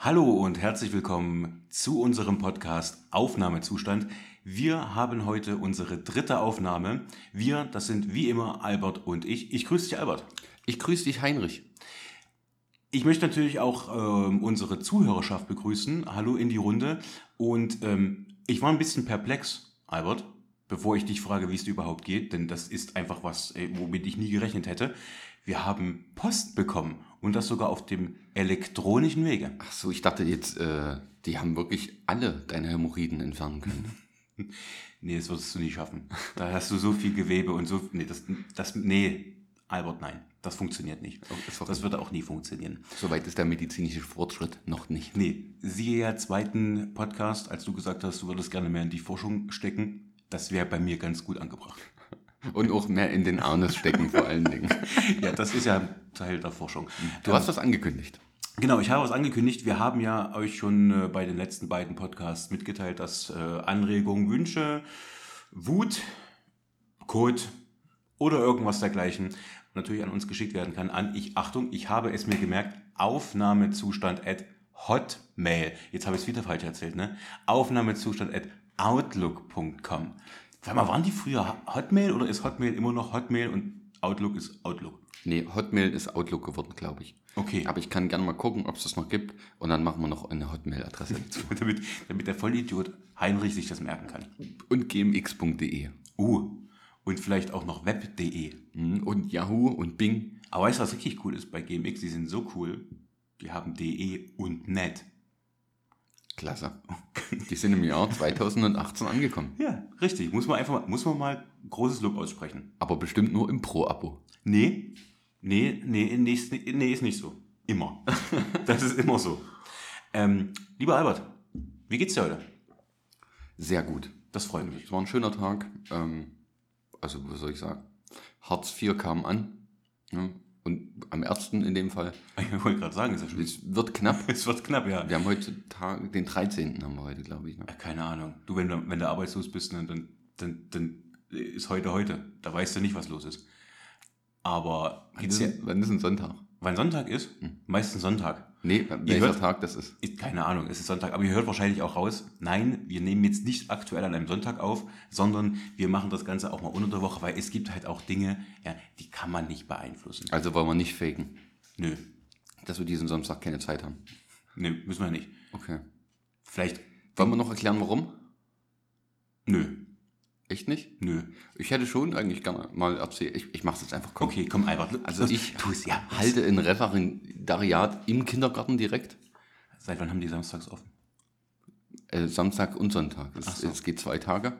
Hallo und herzlich willkommen zu unserem Podcast Aufnahmezustand. Wir haben heute unsere dritte Aufnahme. Wir, das sind wie immer Albert und ich. Ich grüße dich, Albert. Ich grüße dich, Heinrich. Ich möchte natürlich auch ähm, unsere Zuhörerschaft begrüßen. Hallo in die Runde. Und ähm, ich war ein bisschen perplex, Albert, bevor ich dich frage, wie es dir überhaupt geht, denn das ist einfach was, äh, womit ich nie gerechnet hätte. Wir haben Post bekommen und das sogar auf dem elektronischen Wege. Ach so, ich dachte jetzt, äh, die haben wirklich alle deine Hämorrhoiden entfernen können. nee, das würdest du nie schaffen. Da hast du so viel Gewebe und so. Nee, das, das, nee, Albert, nein, das funktioniert nicht. Oh, das, das wird auch nie funktionieren. Soweit ist der medizinische Fortschritt noch nicht. Nee, siehe ja zweiten Podcast, als du gesagt hast, du würdest gerne mehr in die Forschung stecken. Das wäre bei mir ganz gut angebracht. Und auch mehr in den Arnes stecken vor allen Dingen. ja, das ist ja Teil der Forschung. Du hast was angekündigt. Genau, ich habe was angekündigt. Wir haben ja euch schon äh, bei den letzten beiden Podcasts mitgeteilt, dass äh, Anregungen, Wünsche, Wut, Code oder irgendwas dergleichen natürlich an uns geschickt werden kann. An ich, Achtung, ich habe es mir gemerkt, Aufnahmezustand at Hotmail. Jetzt habe ich es wieder falsch erzählt, ne? Aufnahmezustand at outlook.com. Sag mal, waren die früher Hotmail oder ist Hotmail immer noch Hotmail und Outlook ist Outlook? Nee, Hotmail ist Outlook geworden, glaube ich. Okay. Aber ich kann gerne mal gucken, ob es das noch gibt und dann machen wir noch eine Hotmail-Adresse dazu. damit, damit der Vollidiot Heinrich sich das merken kann. Und gmx.de. Uh, und vielleicht auch noch web.de. Mhm, und Yahoo und Bing. Aber weißt du, was richtig cool ist bei GMX? Die sind so cool, die haben de und net. Klasse. Die sind im Jahr 2018 angekommen. Ja, richtig. Muss man einfach muss man mal großes Lob aussprechen. Aber bestimmt nur im Pro-Abo. Nee, nee, nee, nee, ist, nee, ist nicht so. Immer. das ist immer so. Ähm, lieber Albert, wie geht's dir heute? Sehr gut. Das freut mich. Es war ein schöner Tag. Ähm, also, was soll ich sagen? Hartz IV kam an. Ja, und am ersten in dem Fall. Ich wollte gerade sagen, ist ja schon. Es wird knapp. Es wird knapp, ja. Wir haben heute Tag, den 13. haben wir heute, glaube ich. Ne? Keine Ahnung. Du, wenn du, wenn du arbeitslos bist, ne, dann, dann, dann ist heute heute. Da weißt du nicht, was los ist. Aber wann ist, ja, wann ist ein Sonntag? Wann Sonntag ist? Hm. Meistens Sonntag. Nee, welcher hört, Tag das ist? Keine Ahnung, es ist Sonntag. Aber ihr hört wahrscheinlich auch raus, nein, wir nehmen jetzt nicht aktuell an einem Sonntag auf, sondern wir machen das Ganze auch mal unter der Woche, weil es gibt halt auch Dinge, ja, die kann man nicht beeinflussen. Also wollen wir nicht faken? Nö. Dass wir diesen Samstag keine Zeit haben? Nö, müssen wir nicht. Okay. Vielleicht. Wollen wir noch erklären, warum? Nö. Echt nicht? Nö. Ich hätte schon eigentlich gerne mal erzählt. Ich, ich mache es jetzt einfach. Komm. Okay, komm einfach. Also ich ja, halte ein Referendariat im Kindergarten direkt. Seit wann haben die samstags offen? Äh, Samstag und Sonntag. Es, so. es, geht zwei Tage.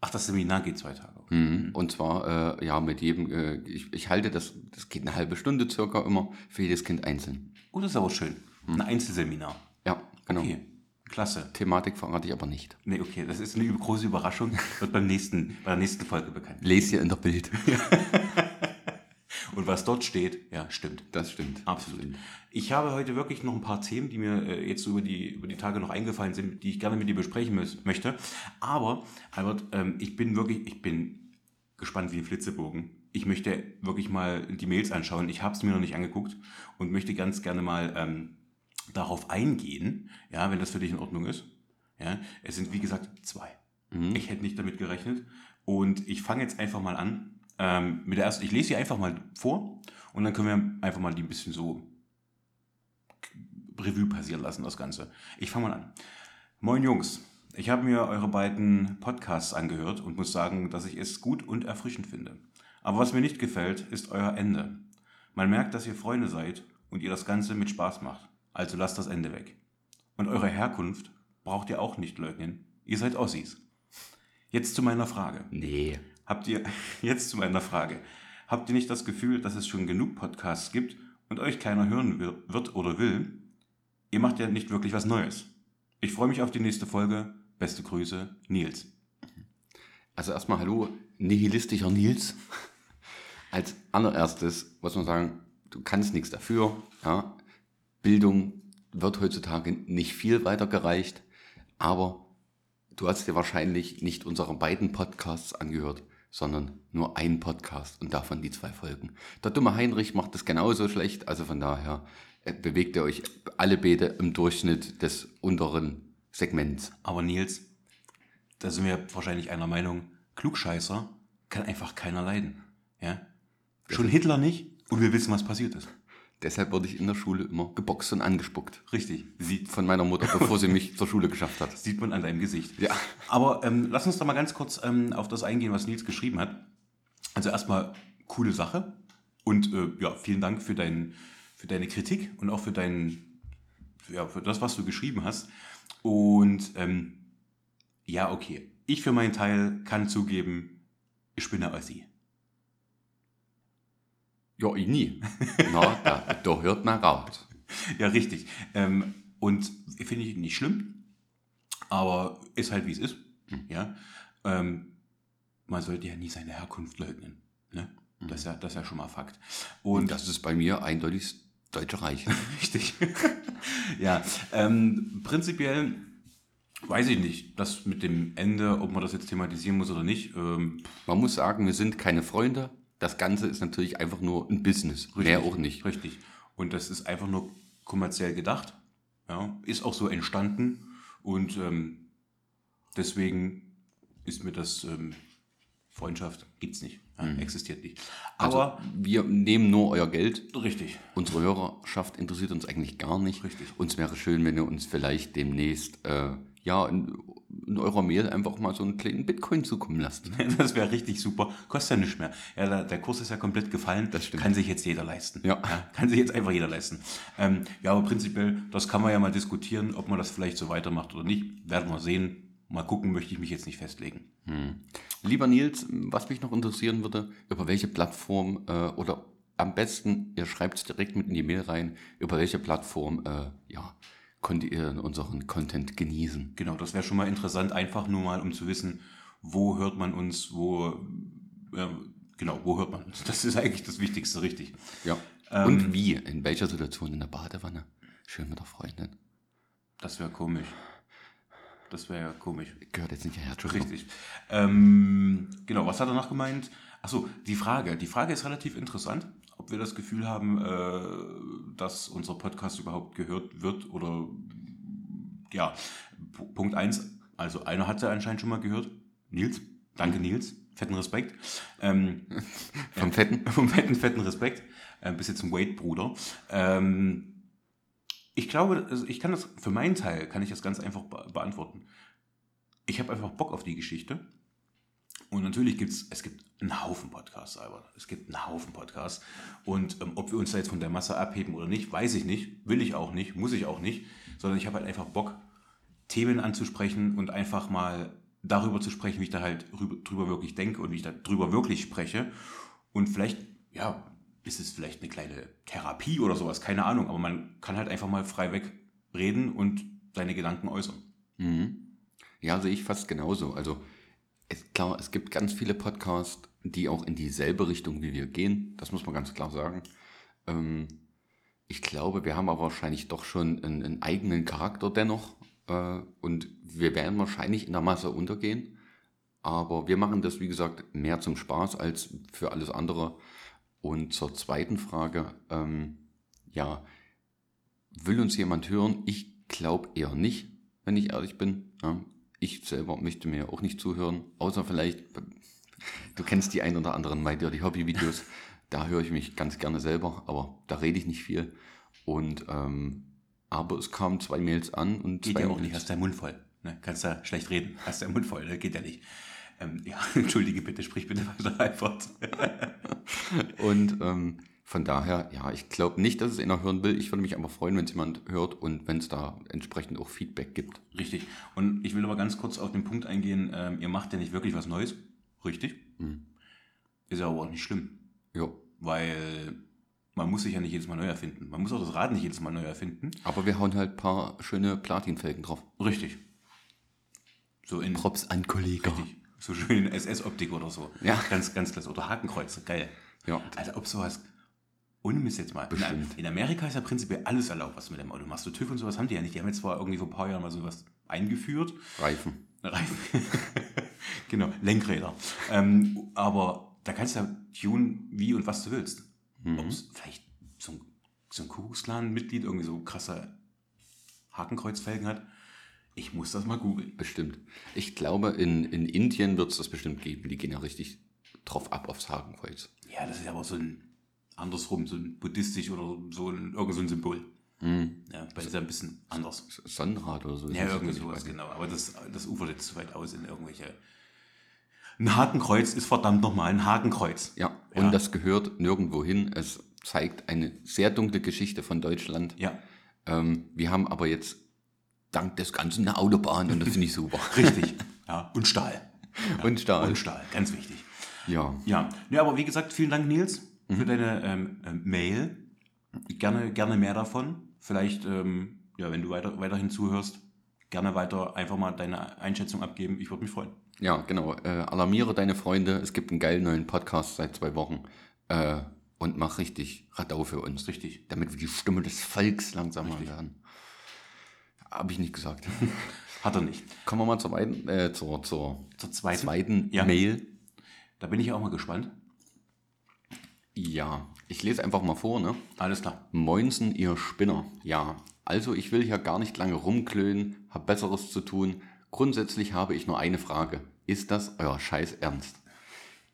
Ach, das Seminar geht zwei Tage. Mhm. Und zwar, äh, ja, mit jedem, äh, ich, ich halte das, das geht eine halbe Stunde circa immer, für jedes Kind einzeln. Oh, das ist aber schön. Mhm. Ein Einzelseminar. Ja, genau. Okay. Klasse. Thematik verrate ich aber nicht. Nee, okay, das ist eine große Überraschung. Wird beim nächsten, bei der nächsten Folge bekannt. Lest hier in der Bild. Und was dort steht, ja, stimmt. Das stimmt. Absolut. Stimmt. Ich habe heute wirklich noch ein paar Themen, die mir äh, jetzt über die, über die Tage noch eingefallen sind, die ich gerne mit dir besprechen möchte. Aber, Albert, ähm, ich bin wirklich, ich bin gespannt wie ein Flitzebogen. Ich möchte wirklich mal die Mails anschauen. Ich habe es mir noch nicht angeguckt und möchte ganz gerne mal ähm, darauf eingehen, ja, wenn das für dich in Ordnung ist. Ja, es sind wie gesagt zwei. Mhm. Ich hätte nicht damit gerechnet. Und ich fange jetzt einfach mal an ähm, mit der ersten. Ich lese sie einfach mal vor und dann können wir einfach mal die ein bisschen so Revue passieren lassen, das Ganze. Ich fange mal an. Moin Jungs, ich habe mir eure beiden Podcasts angehört und muss sagen, dass ich es gut und erfrischend finde. Aber was mir nicht gefällt, ist euer Ende. Man merkt, dass ihr Freunde seid und ihr das Ganze mit Spaß macht. Also lasst das Ende weg. Und eure Herkunft braucht ihr auch nicht leugnen. Ihr seid Ossis. Jetzt zu meiner Frage. Nee. Habt ihr, jetzt zu meiner Frage. Habt ihr nicht das Gefühl, dass es schon genug Podcasts gibt und euch keiner hören wird oder will? Ihr macht ja nicht wirklich was Neues. Ich freue mich auf die nächste Folge. Beste Grüße, Nils. Also erstmal hallo, nihilistischer Nils. Als allererstes muss man sagen, du kannst nichts dafür. Ja? Bildung wird heutzutage nicht viel weitergereicht, aber du hast dir wahrscheinlich nicht unsere beiden Podcasts angehört, sondern nur einen Podcast und davon die zwei Folgen. Der dumme Heinrich macht das genauso schlecht, also von daher äh, bewegt ihr euch alle beide im Durchschnitt des unteren Segments. Aber Nils, da sind wir wahrscheinlich einer Meinung, Klugscheißer kann einfach keiner leiden. Ja? Schon Hitler nicht und wir wissen, was passiert ist. Deshalb wurde ich in der Schule immer geboxt und angespuckt. Richtig. Sieht, Von meiner Mutter, bevor sie mich zur Schule geschafft hat. sieht man an deinem Gesicht. Ja. Aber ähm, lass uns doch mal ganz kurz ähm, auf das eingehen, was Nils geschrieben hat. Also erstmal coole Sache und äh, ja, vielen Dank für, dein, für deine Kritik und auch für dein, ja, für das, was du geschrieben hast. Und ähm, ja, okay. Ich für meinen Teil kann zugeben, ich bin eine Ossi. Ja, ich nie. Na, da, da hört man raus. Ja, richtig. Ähm, und finde ich nicht schlimm, aber ist halt wie es ist. Ja. Ähm, man sollte ja nie seine Herkunft leugnen. Ne? Das, ist ja, das ist ja schon mal Fakt. Und Und das ist bei mir eindeutig Deutsche Reich. richtig. ja. Ähm, prinzipiell weiß ich nicht, das mit dem Ende, ob man das jetzt thematisieren muss oder nicht. Ähm, Man muss sagen, wir sind keine Freunde. Das Ganze ist natürlich einfach nur ein Business. Mehr auch nicht. Richtig. Und das ist einfach nur kommerziell gedacht. Ja, ist auch so entstanden. Und ähm, deswegen ist mir das ähm, Freundschaft gibt's nicht. Ja, Existiert nicht. Aber Also, wir nehmen nur euer Geld. richtig. Unsere Hörerschaft interessiert uns eigentlich gar nicht. Richtig. Uns wäre schön, wenn ihr uns vielleicht demnächst äh, ja, in, eurer Mail einfach mal so einen kleinen Bitcoin zukommen lasst. Das wäre richtig super. Kostet ja nicht mehr. Ja, der, Kurs ist ja komplett gefallen. Das stimmt. Kann sich jetzt jeder leisten. Ja. kann sich jetzt einfach jeder leisten. Ähm, ja, aber prinzipiell, das kann man ja mal diskutieren, ob man das vielleicht so weitermacht oder nicht. Werden wir sehen. Mal gucken, möchte ich mich jetzt nicht festlegen. Lieber Nils, was mich noch interessieren würde, über welche Plattform äh, oder am besten, ihr schreibt es direkt mit in die Mail rein, über welche Plattform äh, ja, konntet ihr unseren Content genießen. Genau, das wäre schon mal interessant, einfach nur mal, um zu wissen, wo hört man uns, wo, äh, genau, wo hört man uns. Das ist eigentlich das Wichtigste, richtig. Ja. Ähm, Und wie? In welcher Situation? In der Badewanne? Schön mit der Freundin. Das wäre komisch. Das wäre ja komisch. Gehört jetzt nicht her, Entschuldigung. Richtig. Ähm, genau, was hat er noch gemeint? Achso, die Frage. Die Frage ist relativ interessant, ob wir das Gefühl haben, äh, dass unser Podcast überhaupt gehört wird oder ja, P- Punkt eins. also einer hat ja anscheinend schon mal gehört. Nils, danke Nils, fetten Respekt. Ähm, Vom Fetten? vom fetten, fetten Respekt. Äh, bis jetzt zum Wade-Bruder. Ähm, ich glaube, also ich kann das, für meinen Teil kann ich das ganz einfach be beantworten. Ich habe einfach Bock auf die Geschichte. Und natürlich gibt es, es gibt einen Haufen Podcasts, Albert. Es gibt einen Haufen Podcasts. Und ähm, ob wir uns da jetzt von der Masse abheben oder nicht, weiß ich nicht. Will ich auch nicht, muss ich auch nicht. Sondern ich habe halt einfach Bock, Themen anzusprechen und einfach mal darüber zu sprechen, wie ich da halt rüber, drüber wirklich denke und wie ich da drüber wirklich spreche. Und vielleicht, ja, ist es vielleicht eine kleine Therapie oder sowas, keine Ahnung. Aber man kann halt einfach mal frei weg reden und seine Gedanken äußern. Ja, sehe ich fast genauso. Also es, klar, es gibt ganz viele Podcasts, die auch in dieselbe Richtung wie wir gehen. Das muss man ganz klar sagen. Ähm, ich glaube, wir haben aber wahrscheinlich doch schon einen, einen eigenen Charakter dennoch. Äh, und wir werden wahrscheinlich in der Masse untergehen. Aber wir machen das, wie gesagt, mehr zum Spaß als für alles andere. Und zur zweiten Frage, ähm, ja, will uns jemand hören? Ich glaube eher nicht, wenn ich ehrlich bin. Ja, ich selber möchte mir auch nicht zuhören, außer vielleicht, du kennst die ein oder anderen My Dirty Hobby Videos, da höre ich mich ganz gerne selber, aber da rede ich nicht viel. Und ähm, aber es kamen zwei Mails an und Geht ja auch nicht, hast deinen Mund voll. Ne? Kannst da schlecht reden, hast deinen Mund voll, ne? geht ja nicht. Ähm, ja, entschuldige bitte, sprich bitte weiter einfach. Und ähm, von daher, ja, ich glaube nicht, dass es einer hören will. Ich würde mich aber freuen, wenn es jemand hört und wenn es da entsprechend auch Feedback gibt. Richtig. Und ich will aber ganz kurz auf den Punkt eingehen, ähm, ihr macht ja nicht wirklich was Neues. Richtig. Ist ja aber auch nicht schlimm. Ja. Weil man muss sich ja nicht jedes Mal neu erfinden. Man muss auch das Rad nicht jedes Mal neu erfinden. Aber wir hauen halt ein paar schöne Platinfelgen drauf. Richtig. So in Props an Kollege. richtig. So schön in SS-Optik oder so. Ja. Ganz, ganz klasse. Oder Hakenkreuz. Geil. Ja. Alter, ob sowas. Ohne Mist jetzt mal. In, Bestimmt. in Amerika ist ja prinzipiell alles erlaubt, was du mit dem Auto machst. So TÜV und sowas haben die ja nicht. Die haben jetzt zwar irgendwie vor ein paar Jahren mal sowas eingeführt. Reifen. Reifen. genau, Lenkräder. Ähm, aber da kannst du ja tun, wie und was du willst. Ob's vielleicht zum so ein Kuckucksklan-Mitglied irgendwie so krasse Hakenkreuzfelgen hat. Ich muss das mal googeln. Bestimmt. Ich glaube, in, in Indien wird es das bestimmt geben. Die gehen ja richtig drauf ab aufs Hakenkreuz. Ja, das ist aber so ein andersrum, so ein buddhistisch oder so ein, irgend so ein Symbol. Ja, bei ist ja ein bisschen anders. Sonnenrad oder so. Ja, irgendwie sowas, genau. Aber das, das ufert jetzt zu weit aus in irgendwelche. Ein Hakenkreuz ist verdammt nochmal ein Hakenkreuz. Ja, und das gehört nirgendwo hin. Es zeigt eine sehr dunkle Geschichte von Deutschland. Ja, Ähm, wir haben aber jetzt dank des Ganzen eine Autobahn und das finde ich super. richtig. ja, und Stahl. Und Stahl. Und Stahl, ganz wichtig. Ja. Ja, ja aber wie gesagt, vielen Dank, Nils, für deine ähm, ähm, Mail. Gerne, gerne mehr davon. Vielleicht, ähm, ja, wenn du weiter, weiterhin zuhörst, gerne weiter einfach mal deine Einschätzung abgeben. Ich würde mich freuen. Ja, genau. Äh, alarmiere deine Freunde. Es gibt einen geilen neuen Podcast seit zwei Wochen. Äh, und mach richtig Radau für uns. Richtig. Damit wir die Stimme des Volks langsam mal werden. Habe ich nicht gesagt. Hat er nicht. Kommen wir mal zur, äh, zur, zur Zur zweiten. zweiten Ja. Mail. Da bin ich auch mal gespannt. Ja, ich lese einfach mal vor, ne? Alles klar. Moinsen, ihr Spinner. Ja, also ich will hier gar nicht lange rumklönen, hab Besseres zu tun. Grundsätzlich habe ich nur eine Frage. Ist das euer Scheiß Ernst?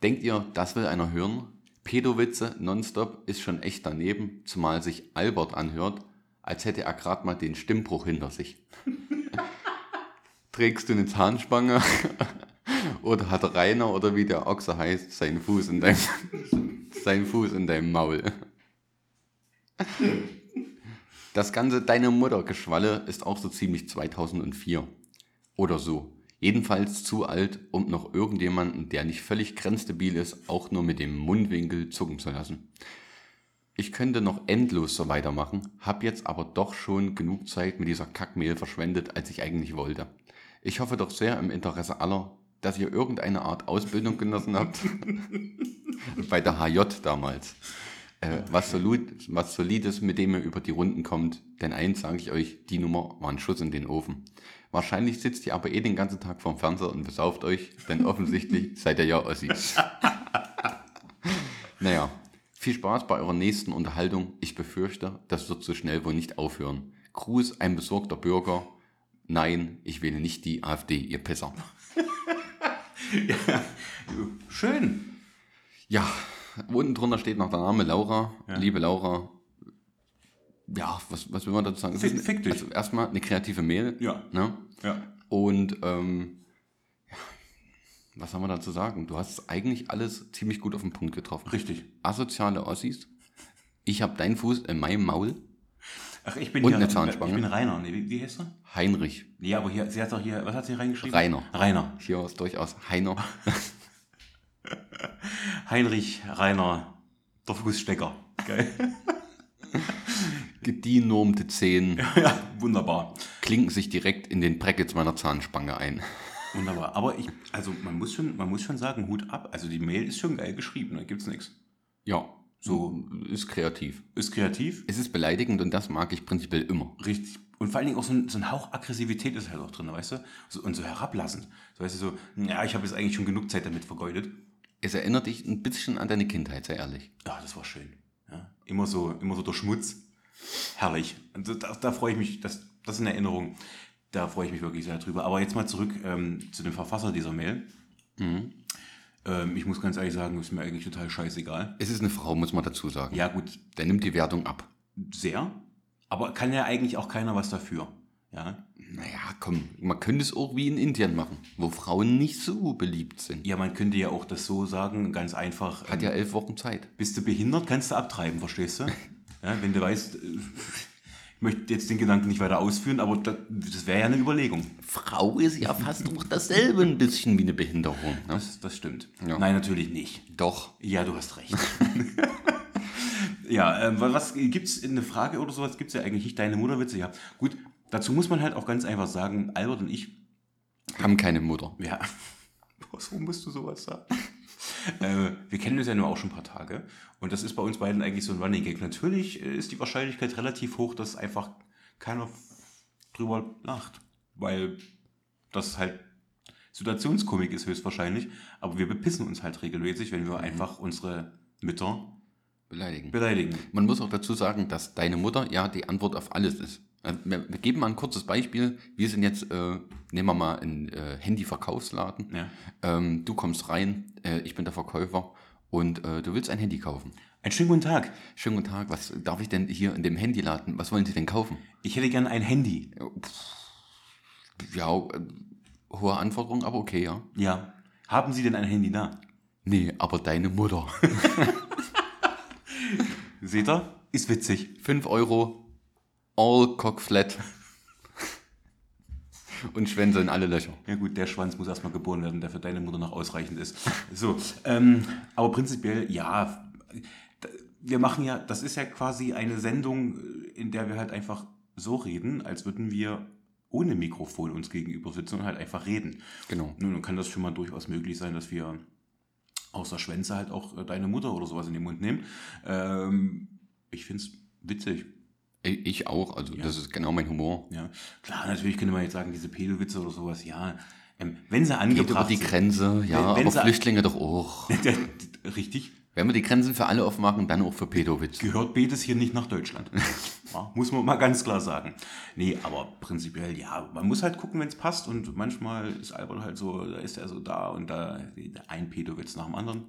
Denkt ihr, das will einer hören? Pedowitze nonstop ist schon echt daneben, zumal sich Albert anhört, als hätte er gerade mal den Stimmbruch hinter sich. Trägst du eine Zahnspange? oder hat Rainer oder wie der Ochse heißt, seinen Fuß in deinem, seinen Fuß in deinem Maul? Das ganze Deine Mutter-Geschwalle ist auch so ziemlich 2004. Oder so. Jedenfalls zu alt, um noch irgendjemanden, der nicht völlig grenzdebil ist, auch nur mit dem Mundwinkel zucken zu lassen. Ich könnte noch endlos so weitermachen, hab jetzt aber doch schon genug Zeit mit dieser Kackmehl verschwendet, als ich eigentlich wollte. Ich hoffe doch sehr im Interesse aller, dass ihr irgendeine Art Ausbildung genossen habt. Bei der HJ damals. Äh, was, solid, was Solides, mit dem ihr über die Runden kommt. Denn eins sage ich euch, die Nummer war ein Schuss in den Ofen. Wahrscheinlich sitzt ihr aber eh den ganzen Tag vorm Fernseher und besauft euch, denn offensichtlich seid ihr ja Ossis. naja, viel Spaß bei eurer nächsten Unterhaltung. Ich befürchte, das wird so schnell wohl nicht aufhören. Gruß, ein besorgter Bürger. Nein, ich wähle nicht die AfD, ihr Pisser. Schön. Ja, unten drunter steht noch der Name Laura. Liebe Laura. Ja, was, was will man dazu sagen? Fick- ist- fick dich. Also erstmal eine kreative Mail. Ja. Ne? Ja. Und ähm, ja, was haben wir dazu sagen? Du hast eigentlich alles ziemlich gut auf den Punkt getroffen. Richtig. Asoziale Ossis. Ich habe deinen Fuß in meinem Maul. Ach, ich bin Und hier, eine Zahnspange. Ich bin Rainer. Nee, wie, wie heißt er? Heinrich. Nee, aber hier, sie hat doch hier, was hat sie reingeschrieben? Rainer. Rainer. Hier ist durchaus Heiner. Heinrich Rainer, der Fußstecker. Geil. Genormte Zehen ja, wunderbar. klinken sich direkt in den Brackets meiner Zahnspange ein. Wunderbar. Aber ich, also man muss schon, man muss schon sagen, Hut ab. Also die Mail ist schon geil geschrieben, da gibt's nichts. Ja, so ist kreativ. Ist kreativ, Es ist beleidigend und das mag ich prinzipiell immer. richtig. Und vor allen Dingen auch so ein, so ein Hauch Aggressivität ist halt auch drin, weißt du? So, und so herablassend. So, weißt du, so, ja, ich habe jetzt eigentlich schon genug Zeit damit vergeudet. Es erinnert dich ein bisschen an deine Kindheit, sehr ehrlich. Ja, das war schön. Ja, immer so, immer so der Schmutz. Herrlich. Und da, da freue ich mich, das, das ist eine Erinnerung. Da freue ich mich wirklich sehr drüber. Aber jetzt mal zurück ähm, zu dem Verfasser dieser Mail. Ähm, ich muss ganz ehrlich sagen, ist mir eigentlich total scheißegal. Es ist eine Frau, muss man dazu sagen. Ja, gut, Der nimmt die Wertung ab. sehr. Aber kann ja eigentlich auch keiner was dafür. Ja, Naja, komm, man könnte es auch wie in Indien machen, wo Frauen nicht so beliebt sind. ja man könnte ja auch das so sagen, ganz einfach. Hat ja elf Wochen Zeit. Bist du behindert, kannst du abtreiben, verstehst du? Ja, wenn du weißt, äh, möchte jetzt den Gedanken nicht weiter ausführen, aber das, das wäre ja eine Überlegung. Frau ist ja fast auch dasselbe ein bisschen wie eine Behinderung. Ne? Das, das stimmt. Ja. Nein, natürlich nicht. Doch. Ja, du hast recht. ja, ähm, wa- was gibt's eine Frage oder sowas? Gibt's ja eigentlich nicht deine Mutterwitze? Ja, gut. Dazu muss man halt auch ganz einfach sagen, Albert und ich, Haben keine Mutter. ja, warum musst du sowas sagen? Äh, wir kennen uns ja nur auch schon ein paar Tage und das ist bei uns beiden eigentlich so ein Running Gag. Natürlich ist die Wahrscheinlichkeit relativ hoch, dass einfach keiner drüber lacht, weil das halt Situationskomik ist höchstwahrscheinlich, aber wir bepissen uns halt regelmäßig, wenn wir einfach unsere Mütter Beleidigen. beleidigen. Man muss auch dazu sagen, dass deine Mutter ja die Antwort auf alles ist. Äh, Wir, geben mal ein kurzes Beispiel. Wir sind jetzt, äh, nehmen wir mal einen äh, Handyverkaufsladen. Ja. Ähm, du kommst rein, äh, ich bin der Verkäufer und äh, du willst ein Handy kaufen. Einen schönen guten Tag. Schönen guten Tag, was darf ich denn hier in dem Handyladen, was wollen Sie denn kaufen? Ich hätte gern ein Handy. Ja, äh, hohe Anforderungen, aber okay, ja. Ja. Haben Sie denn ein Handy da? Nee, aber deine Mutter. Seht ihr? Ist witzig. 5 Euro, all cock flat. Und Schwänze in alle Löcher. Ja gut, der Schwanz muss erstmal geboren werden, der für deine Mutter noch ausreichend ist. So, ähm, aber prinzipiell, ja, wir machen ja, das ist ja quasi eine Sendung, in der wir halt einfach so reden, als würden wir ohne Mikrofon uns gegenüber sitzen und halt einfach reden. Genau. Nun, dann kann das schon mal durchaus möglich sein, dass wir außer Schwänze halt auch äh, deine Mutter oder sowas in den Mund nehmen. Ähm, ich find's witzig. Ich auch, also das ist genau mein Humor. Ja, klar, natürlich könnte man jetzt sagen, diese Pedowitze oder sowas, ja. Ähm, wenn sie Geht angebracht über die sind- Grenze, ja, Wenn- wenn aber Flüchtlinge doch auch. Richtig. Wenn wir die Grenzen für alle aufmachen, dann auch für Pedowitz. Gehört Betes hier nicht nach Deutschland. ja, muss man mal ganz klar sagen. Nee, aber prinzipiell, ja, man muss halt gucken, wenn es passt. Und manchmal ist Albert halt so, da ist er so da und da ein Pedowitz nach dem anderen.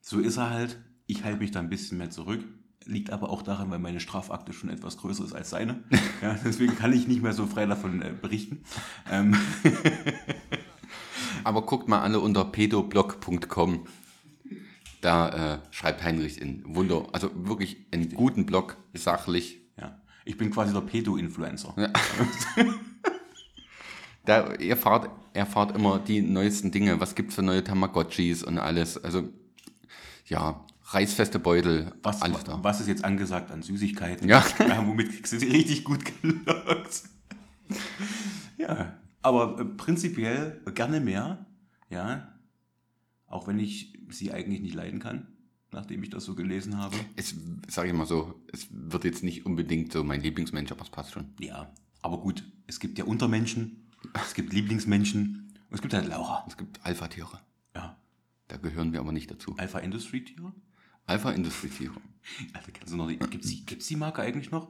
So ist er halt. Ich halte mich da ein bisschen mehr zurück. Liegt aber auch daran, weil meine Strafakte schon etwas größer ist als seine. Ja, deswegen kann ich nicht mehr so frei davon äh, berichten. Ähm, Aber guckt mal alle unter pedoblog.com. Da äh, schreibt Heinrich in Wunder, also wirklich einen guten Blog, sachlich. ja. Ich bin quasi der Pedo-Influencer. Da erfahrt, erfahrt immer die neuesten Dinge. Was gibt's für neue Tamagotchis und alles. Also, ja, reißfeste Beutel, Was, alles da. was ist jetzt angesagt an Süßigkeiten? Ja. womit kriegst du sie richtig gut gelockt? ja, aber äh, prinzipiell gerne mehr. Ja, auch wenn ich sie eigentlich nicht leiden kann, nachdem ich das so gelesen habe. Es, sag ich mal so, es wird jetzt nicht unbedingt so mein Lieblingsmensch, aber es passt schon. Ja, aber gut, es gibt ja Untermenschen, es gibt Lieblingsmenschen und es gibt halt Laura. Es gibt Alpha-Tiere. Ja, Da gehören wir aber nicht dazu. Alpha-Industry-Tiere? Alpha-Industrie-Tiere. Also, kennst du noch die, gibt's die, gibt's die Marke eigentlich noch?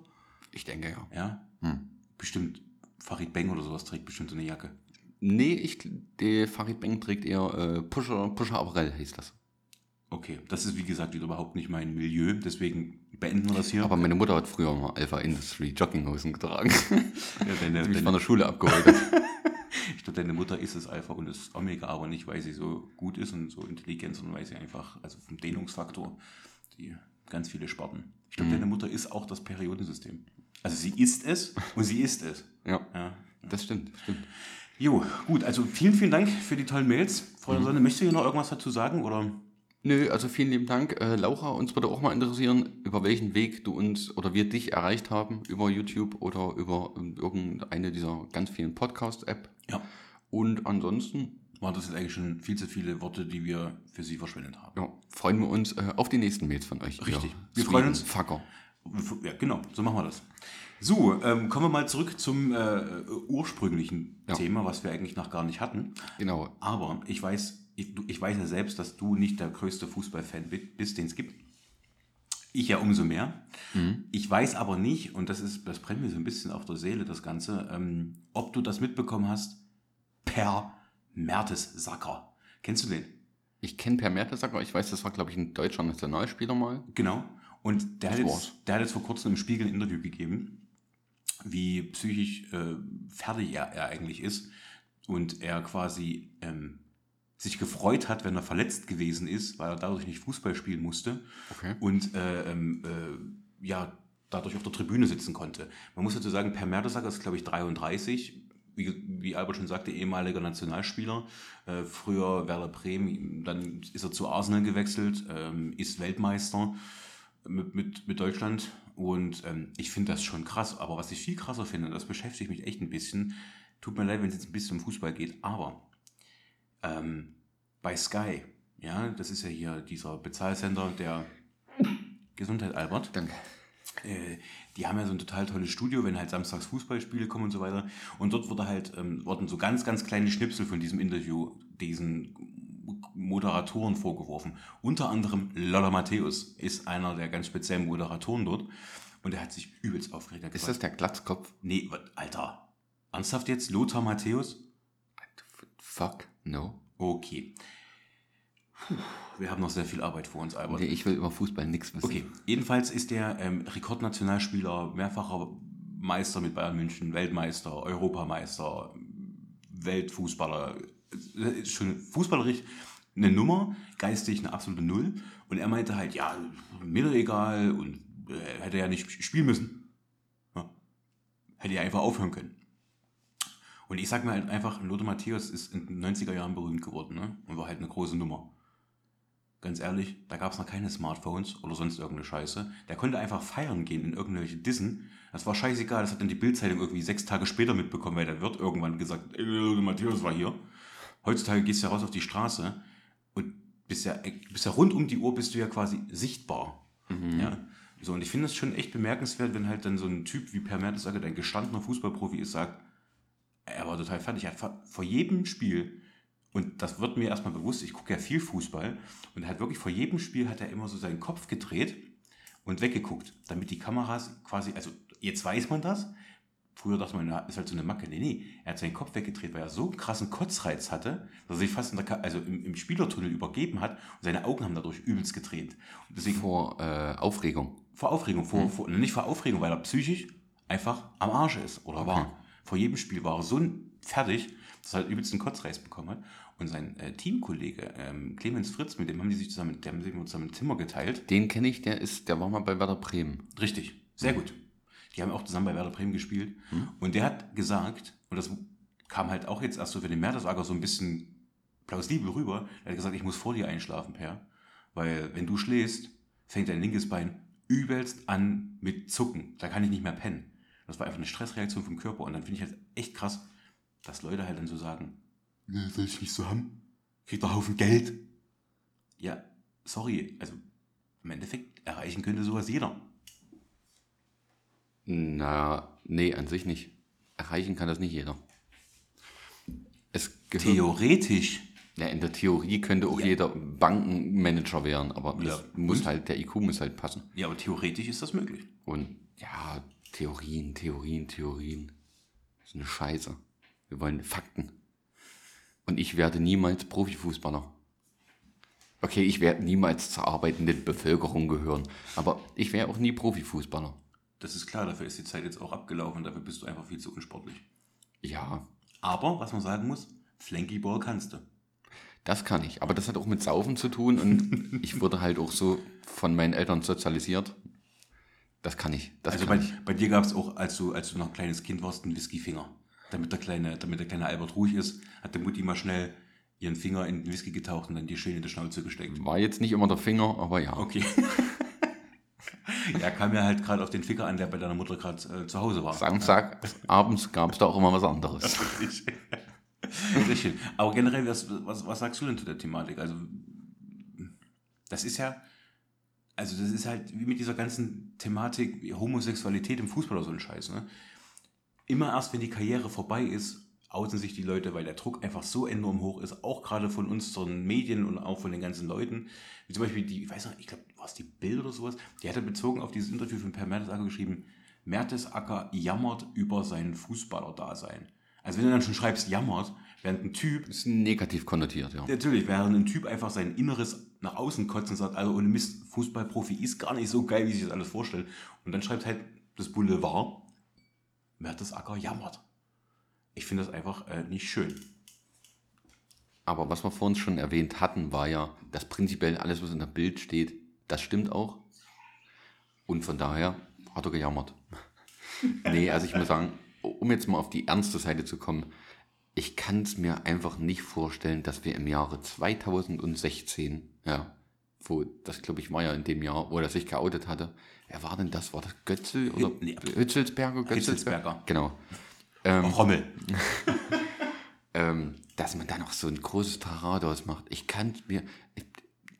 Ich denke ja. Ja, Hm. bestimmt. Farid Bang oder sowas trägt bestimmt so eine Jacke. Nee, ich, der Farid Bang trägt eher äh, Pusher, Pusher Abrell, hieß das. Okay, das ist wie gesagt wieder überhaupt nicht mein Milieu, deswegen beenden wir das hier. Aber meine Mutter hat früher mal Alpha Industry Jogginghosen getragen, ja, deine, die mich von der Schule abgeholt hat. ich glaube, deine Mutter ist das Alpha und das Omega, aber nicht, weil sie so gut ist und so intelligent, sondern weil sie einfach, also vom Dehnungsfaktor, die ganz viele Sparten. Ich glaube, deine Mutter ist auch das Periodensystem. Also sie ist es und sie ist es. Ja, Ja. das stimmt, stimmt. Jo, gut, also vielen, vielen Dank für die tollen Mails. Frau Sonne, möchtest du hier noch irgendwas dazu sagen? Oder? Nö, also vielen lieben Dank. Äh, Laura, uns würde auch mal interessieren, über welchen Weg du uns oder wir dich erreicht haben, über YouTube oder über ähm, irgendeine dieser ganz vielen Podcast-App. Ja. Und ansonsten Waren das jetzt eigentlich schon viel zu viele Worte, die wir für Sie verschwendet haben? ja, freuen wir uns äh, auf die nächsten Mails von euch. Richtig. ihr Wir freuen uns. Fucker. Ja, genau, so machen wir das. So, ähm, kommen wir mal zurück zum äh, ursprünglichen Ja. Thema, was wir eigentlich noch gar nicht hatten. Genau. Aber ich weiß, ich, ich weiß ja selbst, dass du nicht der größte Fußballfan bi- bist, den es gibt. Ich ja umso mehr. Ich weiß aber nicht, und das ist, das brennt mir so ein bisschen auf der Seele, das Ganze, ähm, ob du das mitbekommen hast, per Mertesacker. Kennst du den? Ich kenne Per Mertesacker, ich weiß, das war, glaube ich, ein deutscher Nationalspieler mal. Genau. Und der hat, jetzt, der hat jetzt vor kurzem im Spiegel ein Interview gegeben, wie psychisch äh, fertig er, er eigentlich ist. Und er quasi ähm, sich gefreut hat, wenn er verletzt gewesen ist, weil er dadurch nicht Fußball spielen musste. Okay. Und äh, ähm, äh, ja, dadurch auf der Tribüne sitzen konnte. Man muss dazu sagen, Per Mertesacker ist, glaube ich, 33. Wie, wie Albert schon sagte, ehemaliger Nationalspieler. Äh, früher Werder Bremen, dann ist er zu Arsenal gewechselt, ähm, ist Weltmeister mit, mit, mit Deutschland. Und ähm, ich finde das schon krass. Aber was ich viel krasser finde, das beschäftigt mich echt ein bisschen, tut mir leid, wenn es jetzt ein bisschen um Fußball geht, aber ähm, bei Sky, ja, das ist ja hier dieser Bezahlsender der Gesundheit Albert. Danke. Äh, die haben ja so ein total tolles Studio, wenn halt samstags Fußballspiele kommen und so weiter. Und dort wurde halt, ähm, wurden so ganz, ganz kleine Schnipsel von diesem Interview, diesen Moderatoren vorgeworfen. Unter anderem Lola Matthäus ist einer der ganz speziellen Moderatoren dort. Und er hat sich übelst aufgeregt. Er Ist gesagt, das der Glatzkopf? nee, Alter, ernsthaft jetzt? Lothar Matthäus? Fuck, no. Okay. Puh, wir haben noch sehr viel Arbeit vor uns, Albert. Nee, ich will über Fußball nichts wissen. Okay, jedenfalls ist der ähm, Rekordnationalspieler, mehrfacher Meister mit Bayern München, Weltmeister, Europameister, Weltfußballer. Äh, schon fußballerisch eine Nummer, geistig eine absolute Null. Und er meinte halt, ja, mir egal und äh, hätte ja nicht spielen müssen. Ja. Hätte ja einfach aufhören können. Und ich sag mir halt einfach, Lothar Matthäus ist in den 90er Jahren berühmt geworden ne? und war halt eine große Nummer. Ganz ehrlich, da gab es noch keine Smartphones oder sonst irgendeine Scheiße. Der konnte einfach feiern gehen in irgendwelche Dissen. Das war scheißegal, das hat dann die Bildzeitung irgendwie sechs Tage später mitbekommen, weil da wird irgendwann gesagt, ey, Lothar Matthäus war hier. Heutzutage gehst du ja raus auf die Straße und bist ja, bist ja rund um die Uhr bist du ja quasi sichtbar. Ja? So, und ich finde es schon echt bemerkenswert, wenn halt dann so ein Typ wie Per Mertesacker, der ein gestandener Fußballprofi ist, sagt, er war total fertig. Er hat vor- jedem Spiel, und das wird mir erstmal bewusst, ich gucke ja viel Fußball, und er hat wirklich vor jedem Spiel hat er immer so seinen Kopf gedreht und weggeguckt, damit die Kameras quasi, also jetzt weiß man das, früher dachte man, ja, ist halt so eine Macke. Nee, nee, er hat seinen Kopf weggedreht, weil er so einen krassen Kotzreiz hatte, dass er sich fast in der, also im, im Spielertunnel übergeben hat und seine Augen haben dadurch übelst gedreht. Und deswegen Vor äh, Aufregung. vor Aufregung, vor, vor, nicht vor Aufregung, weil er psychisch einfach am Arsch ist oder war. Vor jedem Spiel war er so fertig, dass er halt übelst einen Kotzreiß bekommen hat. Und sein äh, Teamkollege ähm, Clemens Fritz, mit dem haben die sich zusammen, der haben sich zusammen ein Zimmer geteilt. Den kenne ich, der ist, der war mal bei Werder Bremen. Richtig, sehr gut. Die haben auch zusammen bei Werder Bremen gespielt. Und der hat gesagt, und das kam halt auch jetzt erst so für den Mertesacker so ein bisschen plausibel rüber, er hat gesagt, ich muss vor dir einschlafen, Per. Weil wenn du schläfst, fängt dein linkes Bein übelst an mit Zucken. Da kann ich nicht mehr pennen. Das war einfach eine Stressreaktion vom Körper. Und dann finde ich halt echt krass, dass Leute halt dann so sagen, "Nee, soll ich nicht so haben? Kriegt doch Haufen Geld. Ja, sorry, also im Endeffekt erreichen könnte sowas jeder. Na, nee, an sich nicht. Erreichen kann das nicht jeder. Theoretisch. ja, in der Theorie könnte auch jeder Bankenmanager werden, aber Ja, muss und? halt, der IQ muss halt passen. Ja, aber theoretisch ist das möglich. Und ja, Theorien, Theorien, Theorien. Das ist eine Scheiße. Wir wollen Fakten. Und ich werde niemals Profifußballer. Okay, ich werde niemals zur arbeitenden Bevölkerung gehören. Aber ich wäre auch nie Profifußballer. Das ist klar, dafür ist die Zeit jetzt auch abgelaufen, dafür bist du einfach viel zu unsportlich. Ja, Aber, was man sagen muss, Flanky Ball kannst du. das kann ich. Aber das hat auch mit Saufen zu tun. Und ich wurde halt auch so von meinen Eltern sozialisiert. Das kann ich. Das Also kann bei, ich. bei dir gab es auch, als du, als du noch ein kleines Kind warst, einen Whiskyfinger. Damit der kleine, damit der kleine Albert ruhig ist, hat der Mutti mal schnell ihren Finger in den Whisky getaucht und dann die schön in die Schnauze gesteckt. War jetzt nicht immer der Finger, aber ja. Okay. ja, kam ja halt gerade auf den Finger an, der bei deiner Mutter gerade äh, zu Hause war. Samstag, abends gab es da auch immer was anderes. Sehr schön. Aber generell, was, was, was sagst du denn zu der Thematik? Also, das ist ja, also das ist halt wie mit dieser ganzen Thematik Homosexualität im Fußball oder so ein Scheiß. Ne? Immer erst, wenn die Karriere vorbei ist, outen sich die Leute, weil der Druck einfach so enorm hoch ist, auch gerade von unseren Medien und auch von den ganzen Leuten. Wie zum Beispiel die, ich weiß noch, ich glaube, war es die Bild oder sowas? Die hat er bezogen auf dieses Interview von Per Mertesacker geschrieben, Mertesacker jammert über sein Fußballer-Dasein. Also wenn du dann schon schreibst, jammert, während ein Typ, Ist negativ konnotiert, ja. natürlich, während ein Typ einfach sein Inneres nach außen kotzt und sagt, also ohne Mist, Fußballprofi ist gar nicht so geil, wie sich das alles vorstellt. Und dann schreibt halt das Boulevard, Mertesacker jammert. Ich finde das einfach äh, nicht schön. Aber was wir vorhin schon erwähnt hatten, war ja, dass prinzipiell alles, was in der Bild steht, das stimmt auch. Und von daher hat er gejammert. nee, also ich muss sagen, um jetzt mal auf die ernste Seite zu kommen, ich kann es mir einfach nicht vorstellen, dass wir im Jahre 2016, ja, wo, das glaube ich war ja in dem Jahr, wo er sich geoutet hatte, wer war denn das? War das Götzel oder Nee. Hützelsberger? Genau. Rommel. ähm, dass man da noch so ein großes Trara draus macht. Ich kann mir,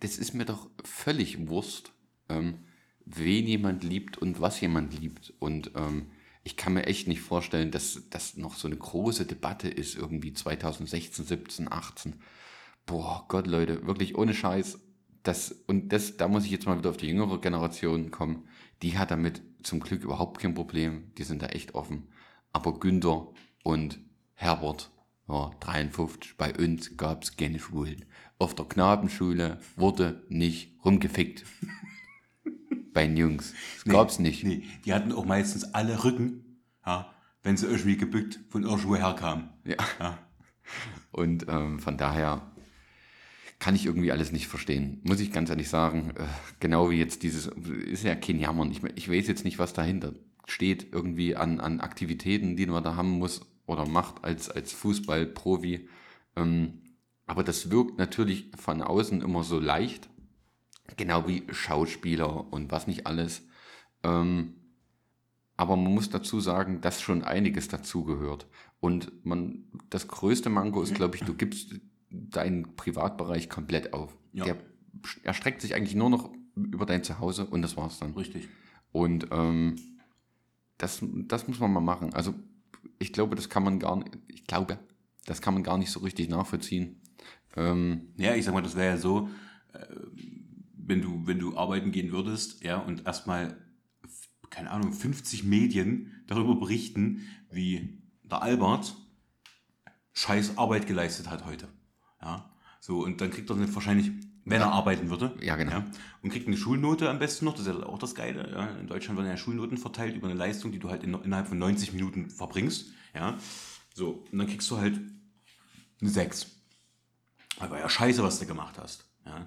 das ist mir doch völlig Wurst, ähm, wen jemand liebt und was jemand liebt. Und ähm, ich kann mir echt nicht vorstellen, dass das noch so eine große Debatte ist, irgendwie 2016, 17, 18. boah Gott, Leute, wirklich ohne Scheiß. Das, und das, da muss ich jetzt mal wieder auf die jüngere Generation kommen. Die hat damit zum Glück überhaupt kein Problem. Die sind da echt offen. Aber Günther und Herbert, ja, 53, bei uns gab es keine Schwulen. Auf der Knabenschule wurde nicht rumgefickt. Bei den Jungs. Das Nee, gab's nicht. Nee, die hatten auch meistens alle Rücken, ja, wenn sie irgendwie gebückt von irgendwo herkamen. Ja. Ja. Und ähm, von daher kann ich irgendwie alles nicht verstehen. Muss ich ganz ehrlich sagen. Äh, genau wie jetzt dieses, ist ja kein Jammern. Ich, ich weiß jetzt nicht, was dahinter steht, irgendwie an, an Aktivitäten, die man da haben muss oder macht als, als Fußballprofi. Ähm, aber das wirkt natürlich von außen immer so leicht. Genau wie Schauspieler und was nicht alles. Ähm, aber man muss dazu sagen, dass schon einiges dazugehört. Und man, das größte Manko ist, glaube ich, du gibst deinen Privatbereich komplett auf. Ja. Der erstreckt sich eigentlich nur noch über dein Zuhause und das war's dann. Richtig. Und ähm, das, das muss man mal machen. Also ich glaube, das kann man gar nicht, ich glaube, das kann man gar nicht so richtig nachvollziehen. Ähm, Ja, ich sag mal, das wäre ja so, äh, wenn du, wenn du arbeiten gehen würdest, ja, und erstmal, keine Ahnung, 50 Medien darüber berichten, wie der Albert scheiß Arbeit geleistet hat heute. Ja, so, und dann kriegt er nicht wahrscheinlich, wenn er arbeiten würde. Ja, genau. und kriegt eine Schulnote am besten noch, das ist ja auch das Geile. Ja. In Deutschland werden ja Schulnoten verteilt über eine Leistung, die du halt in, innerhalb von 90 Minuten verbringst. Ja, so, und dann kriegst du halt eine 6. Aber war ja scheiße, was du gemacht hast. Ja.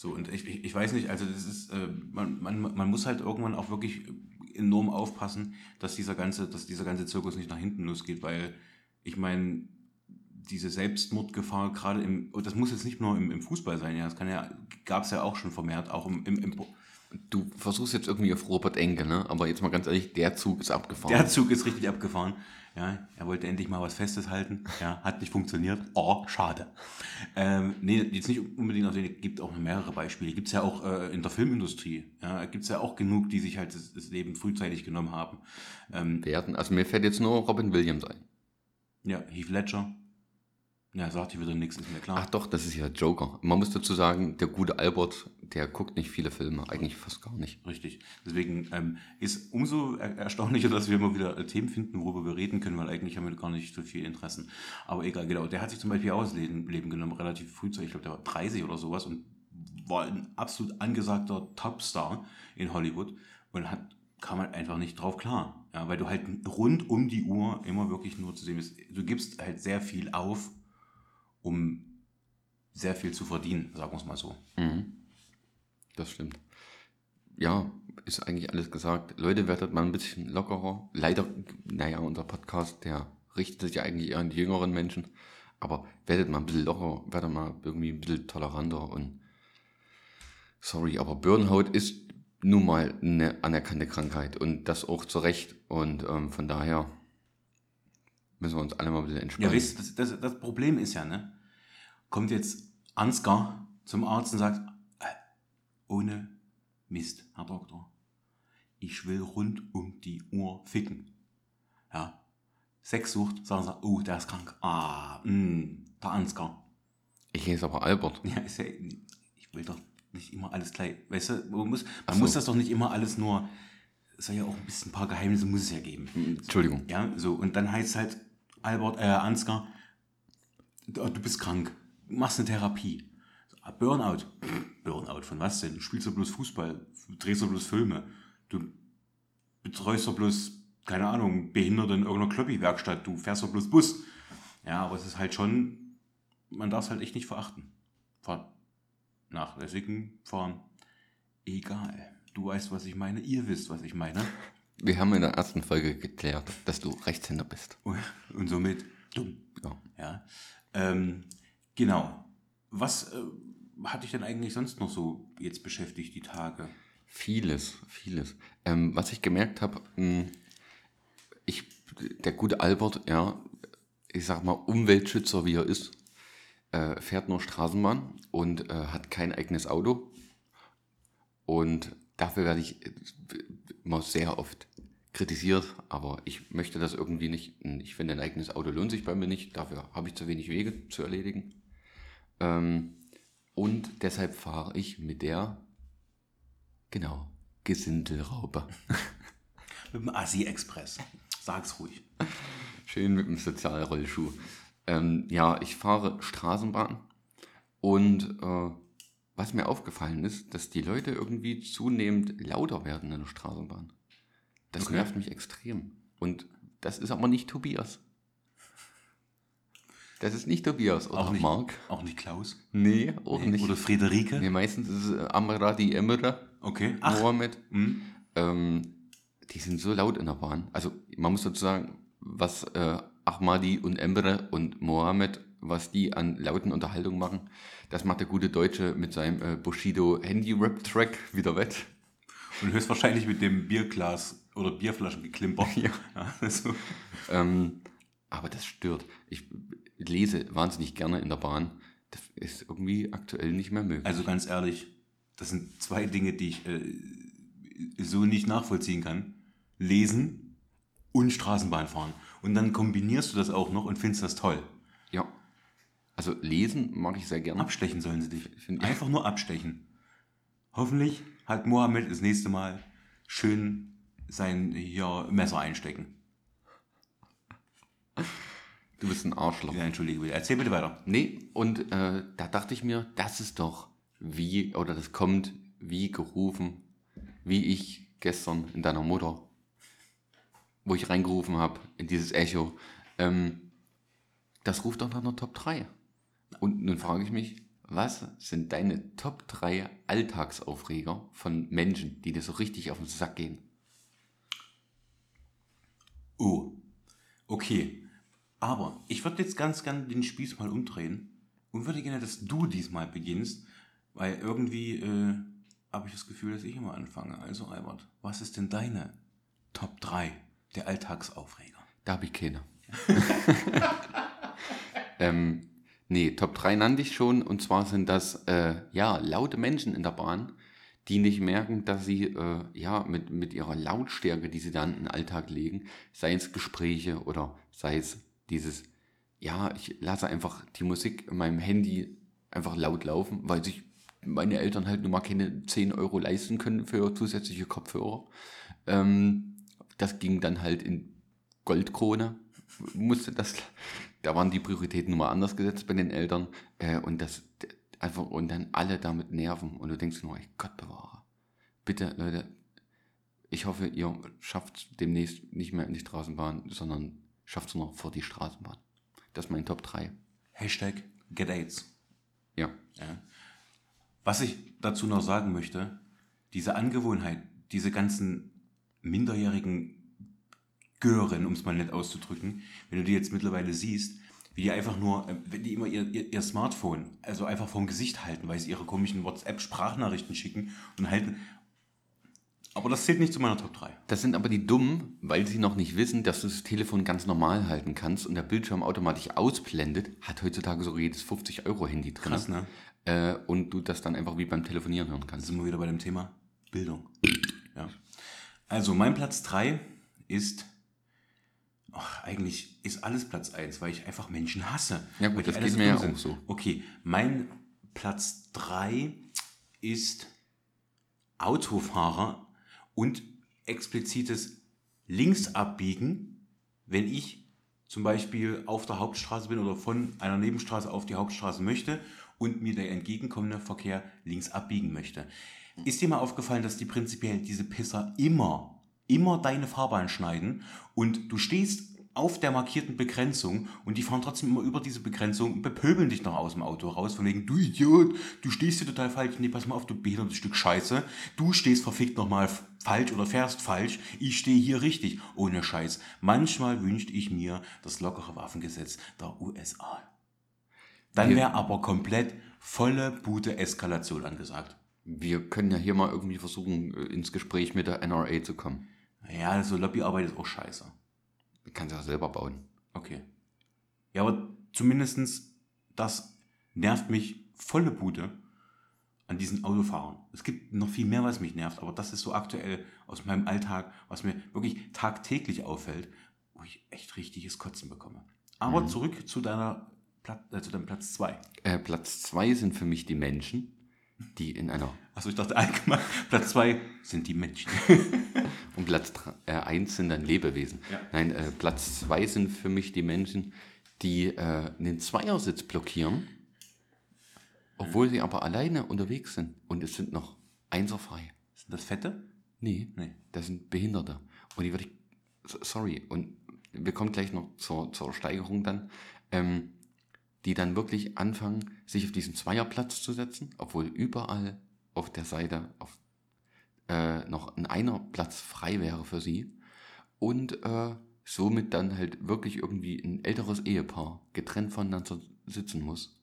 So, und ich, ich, ich weiß nicht, also das ist, äh, man, man, man muss halt irgendwann auch wirklich enorm aufpassen, dass dieser ganze, dass dieser ganze Zirkus nicht nach hinten losgeht, weil ich meine, diese Selbstmordgefahr gerade im, und das muss jetzt nicht nur im, im Fußball sein, ja, das kann ja, gab es ja auch schon vermehrt, auch im, im, im du versuchst jetzt irgendwie auf Robert Enke, ne? aber jetzt mal ganz ehrlich, der Zug ist abgefahren. Der Zug ist richtig abgefahren. Ja, er wollte endlich mal was Festes halten. Ja, hat nicht funktioniert. Oh, schade. Ähm, nee, jetzt nicht unbedingt auf den, gibt auch noch mehrere Beispiele. Gibt es ja auch äh, in der Filmindustrie. Ja, gibt es ja auch genug, die sich halt das, das Leben frühzeitig genommen haben. Ähm, werden. Also mir fällt jetzt nur Robin Williams ein. ja, Heath Ledger. Ja, sagt hier wieder nichts, ist mir klar. Ach doch, das ist ja Joker. Man muss dazu sagen, der gute Albert, der guckt nicht viele Filme, eigentlich fast gar nicht. Richtig. Deswegen ähm, ist umso er erstaunlicher, dass wir immer wieder äh, Themen finden, worüber wir reden können, weil eigentlich haben wir gar nicht so viel Interessen. Aber egal, genau. Der hat sich zum Beispiel auch das Leben, Leben genommen, relativ frühzeitig. Ich glaube, der war 30 oder sowas und war ein absolut angesagter Topstar in Hollywood und hat kam halt einfach nicht drauf klar. Ja, weil du halt rund um die Uhr immer wirklich nur zu sehen bist. Du gibst halt sehr viel auf, um sehr viel zu verdienen, sagen wir es mal so. Mhm. Das stimmt. Ja, ist eigentlich alles gesagt. Leute, werdet mal ein bisschen lockerer. Leider, naja, unser Podcast, der richtet sich ja eigentlich eher an die jüngeren Menschen. Aber werdet mal ein bisschen lockerer, werdet mal irgendwie ein bisschen toleranter und sorry, aber Burnout ist nun mal eine anerkannte Krankheit und das auch zu Recht. Und ähm, von daher müssen wir uns alle mal ein bisschen Ja, entspannen. weißt du, das, das, das Problem ist ja, ne? Kommt jetzt Ansgar zum Arzt und sagt, äh, ohne Mist, Herr Doktor, ich will rund um die Uhr ficken. Ja. Sexsucht, sagen sie, oh, der ist krank. Ah, mh, der Ansgar. ich heiße aber Albert. Ja, ist ja, ich will doch nicht immer alles gleich, weißt du, man muss, man so. muss das doch nicht immer alles nur, es soll ja auch ein bisschen ein paar Geheimnisse muss es ja geben. Entschuldigung. Ja, so, und dann heißt es halt, Albert, äh, Ansgar, du, bist krank, machst eine Therapie. Burnout. Burnout, von was denn? Du spielst doch bloß Fußball, du drehst doch bloß Filme, du betreust doch bloß, keine Ahnung, Behinderte in irgendeiner Kloppi-Werkstatt, du fährst doch bloß Bus. Ja, aber es ist halt schon, man darf es halt echt nicht verachten. Fahr nachlässigen fahren. Egal. Du weißt, was ich meine, ihr wisst, was ich meine. Wir haben in der ersten Folge geklärt, dass du Rechtshänder bist. Und somit dumm. Ja. Ja. Ähm, genau. Was äh, hat dich denn eigentlich sonst noch so jetzt beschäftigt, die Tage? Vieles, vieles. Ähm, was ich gemerkt habe, mh, ich, der gute Albert, ja, ich sag mal, Umweltschützer wie er ist, äh, fährt nur Straßenbahn und äh, hat kein eigenes Auto. Und dafür werde ich immer sehr oft kritisiert, aber ich möchte das irgendwie nicht. Ich finde, ein eigenes Auto lohnt sich bei mir nicht. Dafür habe ich zu wenig Wege zu erledigen. Ähm, und deshalb fahre ich mit der, genau, Gesindelraube. Mit dem Assi-Express. Sag's ruhig. Schön mit dem Sozialrollschuh. Ähm, ja, ich fahre Straßenbahn und äh, was mir aufgefallen ist, dass die Leute irgendwie zunehmend lauter werden in der Straßenbahn. Das Okay. nervt mich extrem. Und das ist aber nicht Tobias. Das ist nicht Tobias oder Auch nicht, Marc. auch nicht Klaus. Nee, auch nicht. Oder Friederike. Nee, meistens ist es äh, Amradi Emre, Okay. Ach, Mohammed. hm. Ähm, die sind so laut in der Bahn. Also man muss dazu sagen, was äh, Ahmadi und Emre und Mohammed, was die an lauten Unterhaltung machen, das macht der gute Deutsche mit seinem äh, Bushido Handy-Rap-Track wieder wett. Und höchstwahrscheinlich mit dem Bierglas oder Bierflaschengeklimper. Ja. ja also, Ähm, aber das stört. Ich lese wahnsinnig gerne in der Bahn. Das ist irgendwie aktuell nicht mehr möglich. also ganz ehrlich, das sind zwei Dinge, die ich äh, so nicht nachvollziehen kann. Lesen und Straßenbahn fahren. Und dann kombinierst du das auch noch und findest das toll. ja. Also lesen mag ich sehr gerne. Abstechen sollen sie dich. Find Einfach nur abstechen. Hoffentlich hat Mohammed das nächste Mal schön sein hier Messer einstecken. Du bist ein Arschloch. Ja, entschuldige bitte. Erzähl bitte weiter. Nee, und äh, da dachte ich mir, das ist doch wie, oder das kommt wie gerufen, wie ich gestern in deiner Mutter, wo ich reingerufen habe, in dieses Echo. Ähm, das ruft doch nach einer Top 3. Und nun frage ich mich, was sind deine Top 3 Alltagsaufreger von Menschen, die dir so richtig auf den Sack gehen? Oh, okay. Aber ich würde jetzt ganz gerne den Spieß mal umdrehen und würde gerne, dass du diesmal beginnst, weil irgendwie äh, habe ich das Gefühl, dass ich immer anfange. Also Albert, was ist denn deine Top 3 der Alltagsaufreger? Da habe ich keine. ähm, nee, Top 3 nannte ich schon. Und zwar sind das äh, ja, laute Menschen in der Bahn, die nicht merken, dass sie äh, ja, mit, mit ihrer Lautstärke, die sie dann in den Alltag legen, sei es Gespräche oder sei es dieses, ja, ich lasse einfach die Musik in meinem Handy einfach laut laufen, weil sich meine Eltern halt nur mal keine 10 Euro leisten können für zusätzliche Kopfhörer. Ähm, das ging dann halt in Goldkrone, musste das, da waren die Prioritäten nun mal anders gesetzt bei den Eltern äh, und das einfach und dann alle damit nerven und du denkst nur, ey, Gott bewahre. Bitte, Leute, ich hoffe, ihr schafft demnächst nicht mehr in die Straßenbahn, sondern schafft es noch vor die Straßenbahn. Das ist mein Top 3. Hashtag GetAids. Ja. Ja. Was ich dazu noch sagen möchte, diese Angewohnheit, diese ganzen minderjährigen Gören, um es mal nett auszudrücken, wenn du die jetzt mittlerweile siehst, wie die einfach nur, äh, wenn die immer ihr, ihr, ihr Smartphone, also einfach vorm Gesicht halten, weil sie ihre komischen WhatsApp-Sprachnachrichten schicken und halten. Aber das zählt nicht zu meiner Top 3. Das sind aber die Dummen, weil sie noch nicht wissen, dass du das Telefon ganz normal halten kannst und der Bildschirm automatisch ausblendet, hat heutzutage so jedes 50-Euro-Handy drin. Krass, ne? Äh, und du das dann einfach wie beim Telefonieren hören kannst. sind wir wieder bei dem Thema Bildung. Ja. Also mein Platz 3 ist, ach, eigentlich ist alles Platz 1, weil ich einfach Menschen hasse. Ja gut, das geht mir ja auch so. Okay, mein Platz 3 ist Autofahrer und explizites Linksabbiegen, wenn ich zum Beispiel auf der Hauptstraße bin oder von einer Nebenstraße auf die Hauptstraße möchte und mir der entgegenkommende Verkehr links abbiegen möchte. Ist dir mal aufgefallen, dass die prinzipiell diese Pisser immer, immer deine Fahrbahn schneiden und du stehst auf der markierten Begrenzung und die fahren trotzdem immer über diese Begrenzung und bepöbeln dich noch aus dem Auto raus, von wegen, du Idiot, du stehst hier total falsch, nee, pass mal auf, du behindertes Stück Scheiße, du stehst verfickt nochmal falsch oder fährst falsch, ich stehe hier richtig, ohne Scheiß. Manchmal wünschte ich mir das lockere Waffengesetz der USA. Dann wäre aber komplett volle Bude Eskalation angesagt. Wir können ja hier mal irgendwie versuchen, äh, ins Gespräch mit der NRA zu kommen. Ja, so Lobbyarbeit ist auch scheiße. Du kannst ja selber bauen. Okay. Ja, aber zumindestens das nervt mich volle Bude an diesen Autofahrern. Es gibt noch viel mehr, was mich nervt, aber das ist so aktuell aus meinem Alltag, was mir wirklich tagtäglich auffällt, wo ich echt richtiges Kotzen bekomme. Aber zurück zu deiner Platz, also dann Platz 2. Äh, Platz zwei sind für mich die Menschen, die in einer Achso, ich dachte allgemein, Platz 2 sind die Menschen. Und Platz 1 sind dann Lebewesen. Ja. Nein, äh, Platz 2 sind für mich die Menschen, die äh, einen Zweiersitz blockieren, obwohl sie aber alleine unterwegs sind. Und es sind noch Einser frei. Sind das Fette? Nee, Nee. das sind Behinderte. Und die würde ich, so- sorry, und wir kommen gleich noch zur, zur Steigerung dann, ähm, die dann wirklich anfangen, sich auf diesen Zweierplatz zu setzen, obwohl überall auf der Seite auf, äh, noch ein einer Platz frei wäre für sie. Und äh, somit dann halt wirklich irgendwie ein älteres Ehepaar getrennt voneinander sitzen muss.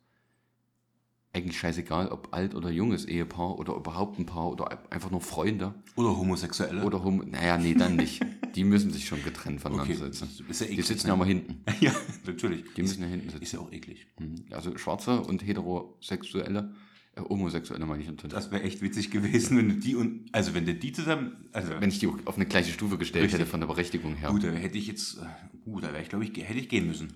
Eigentlich scheißegal, ob alt oder junges Ehepaar oder überhaupt ein Paar oder einfach nur Freunde. Oder Homosexuelle? Oder Homo. Naja, nee, dann nicht. Die müssen sich schon getrennt voneinander Okay, sitzen. ist ja Die eklig, sitzen ne? ja immer hinten. ja, natürlich. Die müssen ja hinten sitzen. Ist ja auch eklig. Mhm. Also schwarze und heterosexuelle, homosexuelle meine ich natürlich. Das wäre echt witzig gewesen, wenn du die und, also wenn du die zusammen, also Wenn ich die auf eine gleiche Stufe gestellt Richtig. hätte von der Berechtigung her. gut, da hätte ich jetzt, gut, da wäre ich, glaube ich, hätte ich gehen müssen.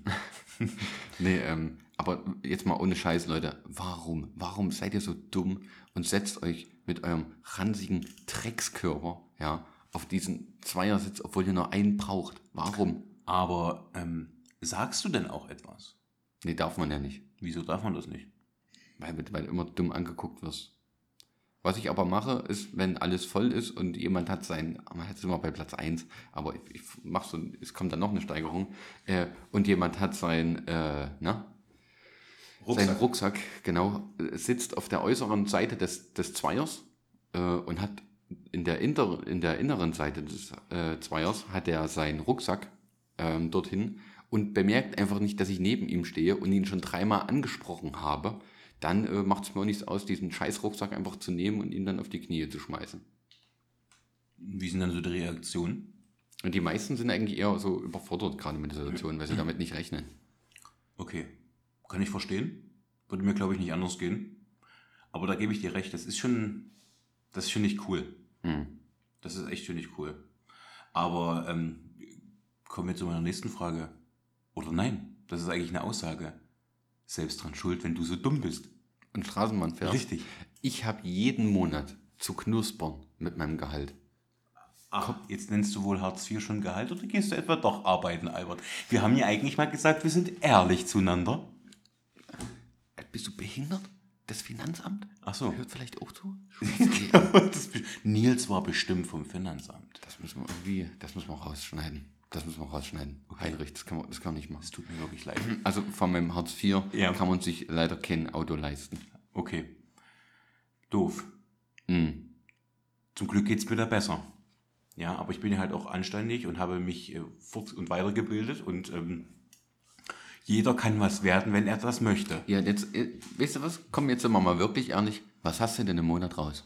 Nee, ähm, aber jetzt mal ohne Scheiß, Leute. Warum? Warum seid ihr so dumm und setzt euch mit eurem ranzigen Dreckskörper, ja, auf diesen Zweiersitz, obwohl ihr nur einen braucht? Warum? Aber ähm, sagst du denn auch etwas? Nee, darf man ja nicht. Wieso darf man das nicht? Weil, weil immer dumm angeguckt wirst. Was ich aber mache, ist, wenn alles voll ist und jemand hat sein, jetzt sind wir bei Platz 1, aber ich, ich mach so, es kommt dann noch eine Steigerung, äh, und jemand hat sein, äh, na, seinen Rucksack, genau, äh, sitzt auf der äußeren Seite des, des Zweiers äh, und hat in der, inter, in der inneren Seite des äh, Zweiers hat er seinen Rucksack ähm, dorthin und bemerkt einfach nicht, dass ich neben ihm stehe und ihn schon dreimal angesprochen habe, dann äh, macht es mir auch nichts aus, diesen scheiß Rucksack einfach zu nehmen und ihn dann auf die Knie zu schmeißen. Wie sind dann so die Reaktionen? Und die meisten sind eigentlich eher so überfordert gerade mit der Situation, weil sie damit nicht rechnen. Okay, kann ich verstehen. Würde mir, glaube ich, nicht anders gehen. Aber da gebe ich dir recht, das ist schon, das ist schon nicht cool. Hm. Das ist echt schon nicht cool. Aber ähm, kommen wir zu meiner nächsten Frage. Oder nein, das ist eigentlich eine Aussage. Selbst dran schuld, wenn du so dumm bist. Und Straßenbahn fährst. Richtig. Ich habe jeden Monat zu knuspern mit meinem Gehalt. Ach, jetzt nennst du wohl Hartz IV schon Gehalt oder gehst du etwa doch arbeiten, Albert? Wir haben ja eigentlich mal gesagt, wir sind ehrlich zueinander. Äh, Bist du behindert? Das Finanzamt? Ach so. Hört vielleicht auch zu? Das, Nils war bestimmt vom Finanzamt. Das müssen wir irgendwie, das müssen wir rausschneiden. Das müssen wir rausschneiden. Heinrich, das kann man, das kann man nicht machen. Es tut mir wirklich leid. Also von meinem Hartz IV Ja. kann man sich leider kein Auto leisten. Okay. Doof. Hm. Zum Glück geht's mir da besser. Ja, aber ich bin ja halt auch anständig und habe mich äh, fort- und weitergebildet und ähm, jeder kann was werden, wenn er das möchte. Ja, jetzt, äh, weißt du was? Komm, jetzt sind wir mal wirklich ehrlich. Was hast du denn im Monat raus?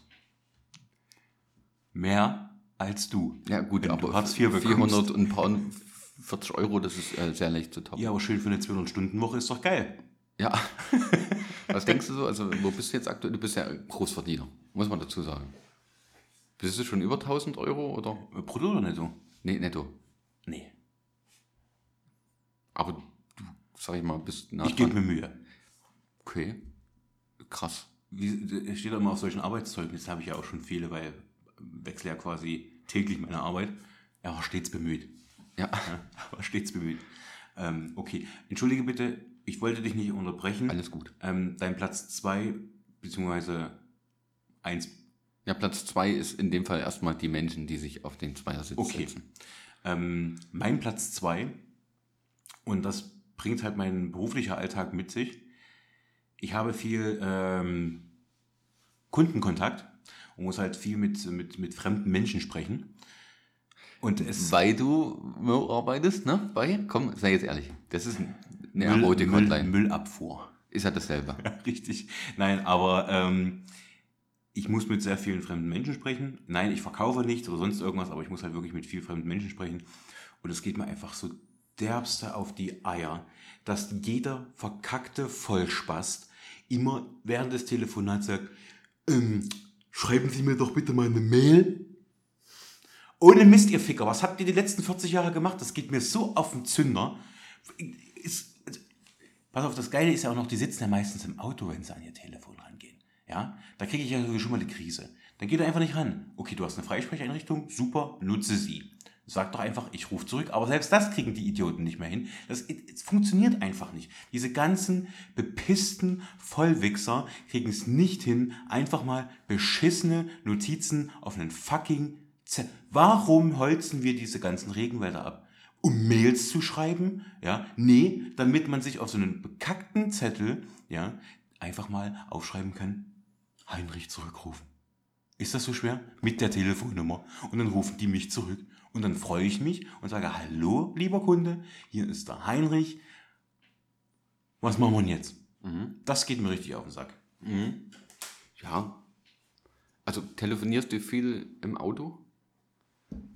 Mehr als du. Ja, gut, Wenn aber du Hartz IV bekommst. 400 und paar 40 Euro, das ist äh, sehr leicht zu toppen. Ja, aber schön für eine 200-Stunden-Woche ist doch geil. Ja. Was denkst du so? Also, wo bist du jetzt aktuell? Du bist ja Großverdiener, muss man dazu sagen. Bist du schon über 1000 Euro oder? Äh, Brutto oder netto? Nee, netto. Nee. Aber du, sag ich mal, bist nah Ich gebe mir Mühe. Okay. Krass. Wie es steht immer auf solchen Arbeitszeugnissen, habe ich ja auch schon viele, weil wechsle ja quasi täglich meine Arbeit. Er war stets bemüht. Ja. Ja, er war stets bemüht. Ähm, okay, entschuldige bitte, ich wollte dich nicht unterbrechen. Alles gut. Ähm, dein Platz 2 beziehungsweise 1. Ja, Platz zwei ist in dem Fall erstmal die Menschen, die sich auf den Zweiersitz Okay. setzen. Ähm, mein Platz 2, und das bringt halt mein beruflicher Alltag mit sich. Ich habe viel ähm, Kundenkontakt und muss halt viel mit, mit, mit fremden Menschen sprechen. Und es Weil du wo arbeitest, ne? Bei? Komm, sei jetzt ehrlich. Das ist eine Müll, Erotik-Hotline. Müllabfuhr. Ist ja dasselbe. Ja, richtig. Nein, aber ähm, ich muss mit sehr vielen fremden Menschen sprechen. Nein, ich verkaufe nichts oder sonst irgendwas, aber ich muss halt wirklich mit vielen fremden Menschen sprechen. Und es geht mir einfach so derbste auf die Eier, dass jeder verkackte Vollspast immer während des Telefonats sagt, ähm, schreiben Sie mir doch bitte mal eine Mail. Ohne Mist, ihr Ficker, was habt ihr die letzten 40 Jahre gemacht? Das geht mir so auf den Zünder. Ist, Pass auf, das Geile ist ja auch noch, die sitzen ja meistens im Auto, wenn sie an ihr Telefon rangehen. Ja, da kriege ich ja schon mal die Krise. Dann geht er einfach nicht ran. Okay, du hast eine Freisprecheinrichtung, super, nutze sie. Sag doch einfach, ich rufe zurück. Aber selbst das kriegen die Idioten nicht mehr hin. Das, es funktioniert einfach nicht. Diese ganzen bepissten Vollwichser kriegen es nicht hin, einfach mal beschissene Notizen auf einen fucking Z Warum holzen wir diese ganzen Regenwälder ab? Um Mails zu schreiben? Ja, nee, damit man sich auf so einen bekackten Zettel, ja, einfach mal aufschreiben kann, Heinrich zurückrufen. Ist das so schwer? Mit der Telefonnummer. Und dann rufen die mich zurück. Und dann freue ich mich und sage, hallo, lieber Kunde, hier ist der Heinrich. Was machen wir denn jetzt? Mhm. Das geht mir richtig auf den Sack. Ja. Also telefonierst du viel im Auto?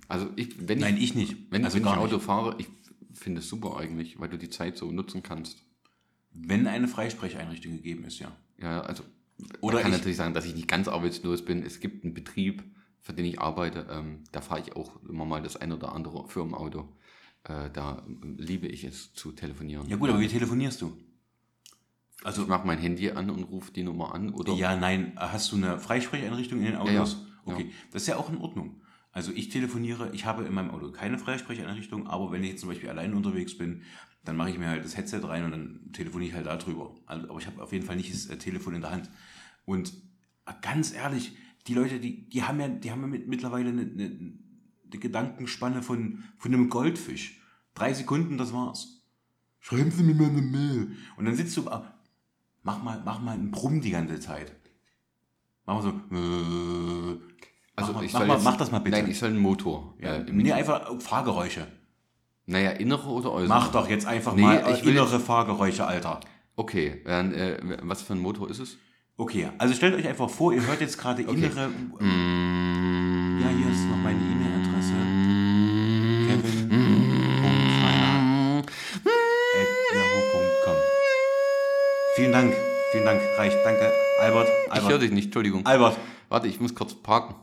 Also ich, wenn Nein, ich, ich nicht. wenn, also wenn ich Auto nicht. fahre, ich finde es super eigentlich, weil du die Zeit so nutzen kannst. Wenn eine Freisprecheinrichtung gegeben ist, ja. Ja, also Oder kann ich- natürlich sagen, dass ich nicht ganz arbeitslos bin. Es gibt einen Betrieb, für den ich arbeite. Ähm, da fahre ich auch immer mal das ein oder andere Firmenauto. Äh, da ähm, liebe ich es zu telefonieren. Ja gut, aber wie telefonierst du? Also ich mache mein Handy an und rufe die Nummer an oder Ja, nein, hast du eine Freisprecheinrichtung in den Autos? Ja, ja. Okay, das ist ja auch in Ordnung. Also ich telefoniere, ich habe in meinem Auto keine Freisprecheinrichtung, aber wenn ich jetzt zum Beispiel allein unterwegs bin, dann mache ich mir halt das Headset rein und dann telefoniere ich halt darüber. Also, aber ich habe auf jeden Fall nicht das äh, Telefon in der Hand. Und ganz ehrlich, die Leute, die, die haben ja, die haben ja mit, mittlerweile eine, eine, eine Gedankenspanne von, von einem Goldfisch. Drei Sekunden, das war's. Schreiben Sie mir mal eine Mail. Und dann sitzt du, ah, mach mal, mach mal einen Brumm die ganze Zeit. Mach mal so, äh, also mach, ich mach, soll mal, jetzt, mach das mal bitte. Nein, ich soll einen Motor. ja, äh, nee, einfach Fahrgeräusche. naja, innere oder äußere? Mach doch jetzt einfach Nee, mal ich will innere Fahrgeräusche, Alter. Okay, dann, äh, was für ein Motor ist es? Okay, also stellt euch einfach vor, ihr hört jetzt gerade innere. Mm. Ja, hier ist noch meine E-Mail-Adresse. Kevin.feiner.yahoo.com Vielen Dank, vielen Dank, reicht. Danke, Albert. Ich höre Albert. dich nicht, Entschuldigung. Albert. Warte, ich muss kurz parken.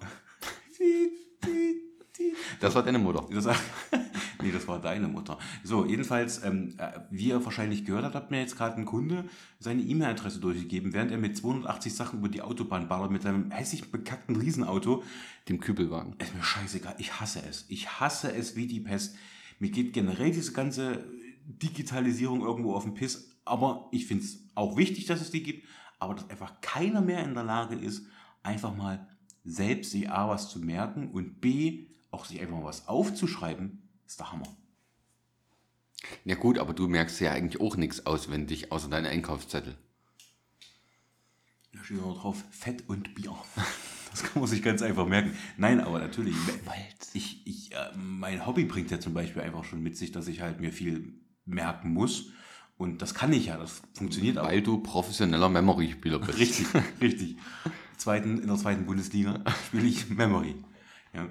Das war deine Mutter. Das, nee, das war deine Mutter. So, jedenfalls, ähm, äh, wie ihr wahrscheinlich gehört habt, hat mir jetzt gerade ein Kunde seine E-Mail-Adresse durchgegeben, während er mit 280 Sachen über die Autobahn ballert mit seinem hässlich bekackten Riesenauto. Dem Kübelwagen. Ist mir scheißegal. Ich hasse es. Ich hasse es wie die Pest. Mir geht generell diese ganze Digitalisierung irgendwo auf den Piss. Aber ich finde es auch wichtig, dass es die gibt. Aber dass einfach keiner mehr in der Lage ist, einfach mal selbst sich A was zu merken und B auch sich einfach mal was aufzuschreiben, ist der Hammer. Ja gut, aber du merkst ja eigentlich auch nichts auswendig, außer deinen Einkaufszettel. Da steht noch drauf Fett und Bier. Das kann man sich ganz einfach merken. Nein, aber natürlich. Ich, ich, äh, mein Hobby bringt ja zum Beispiel einfach schon mit sich, dass ich halt mir viel merken muss. Und das kann ich ja, das funktioniert auch. Weil du professioneller Memory-Spieler bist. Richtig, richtig. Zweiten, in der zweiten Bundesliga spiele ich Memory. Ja.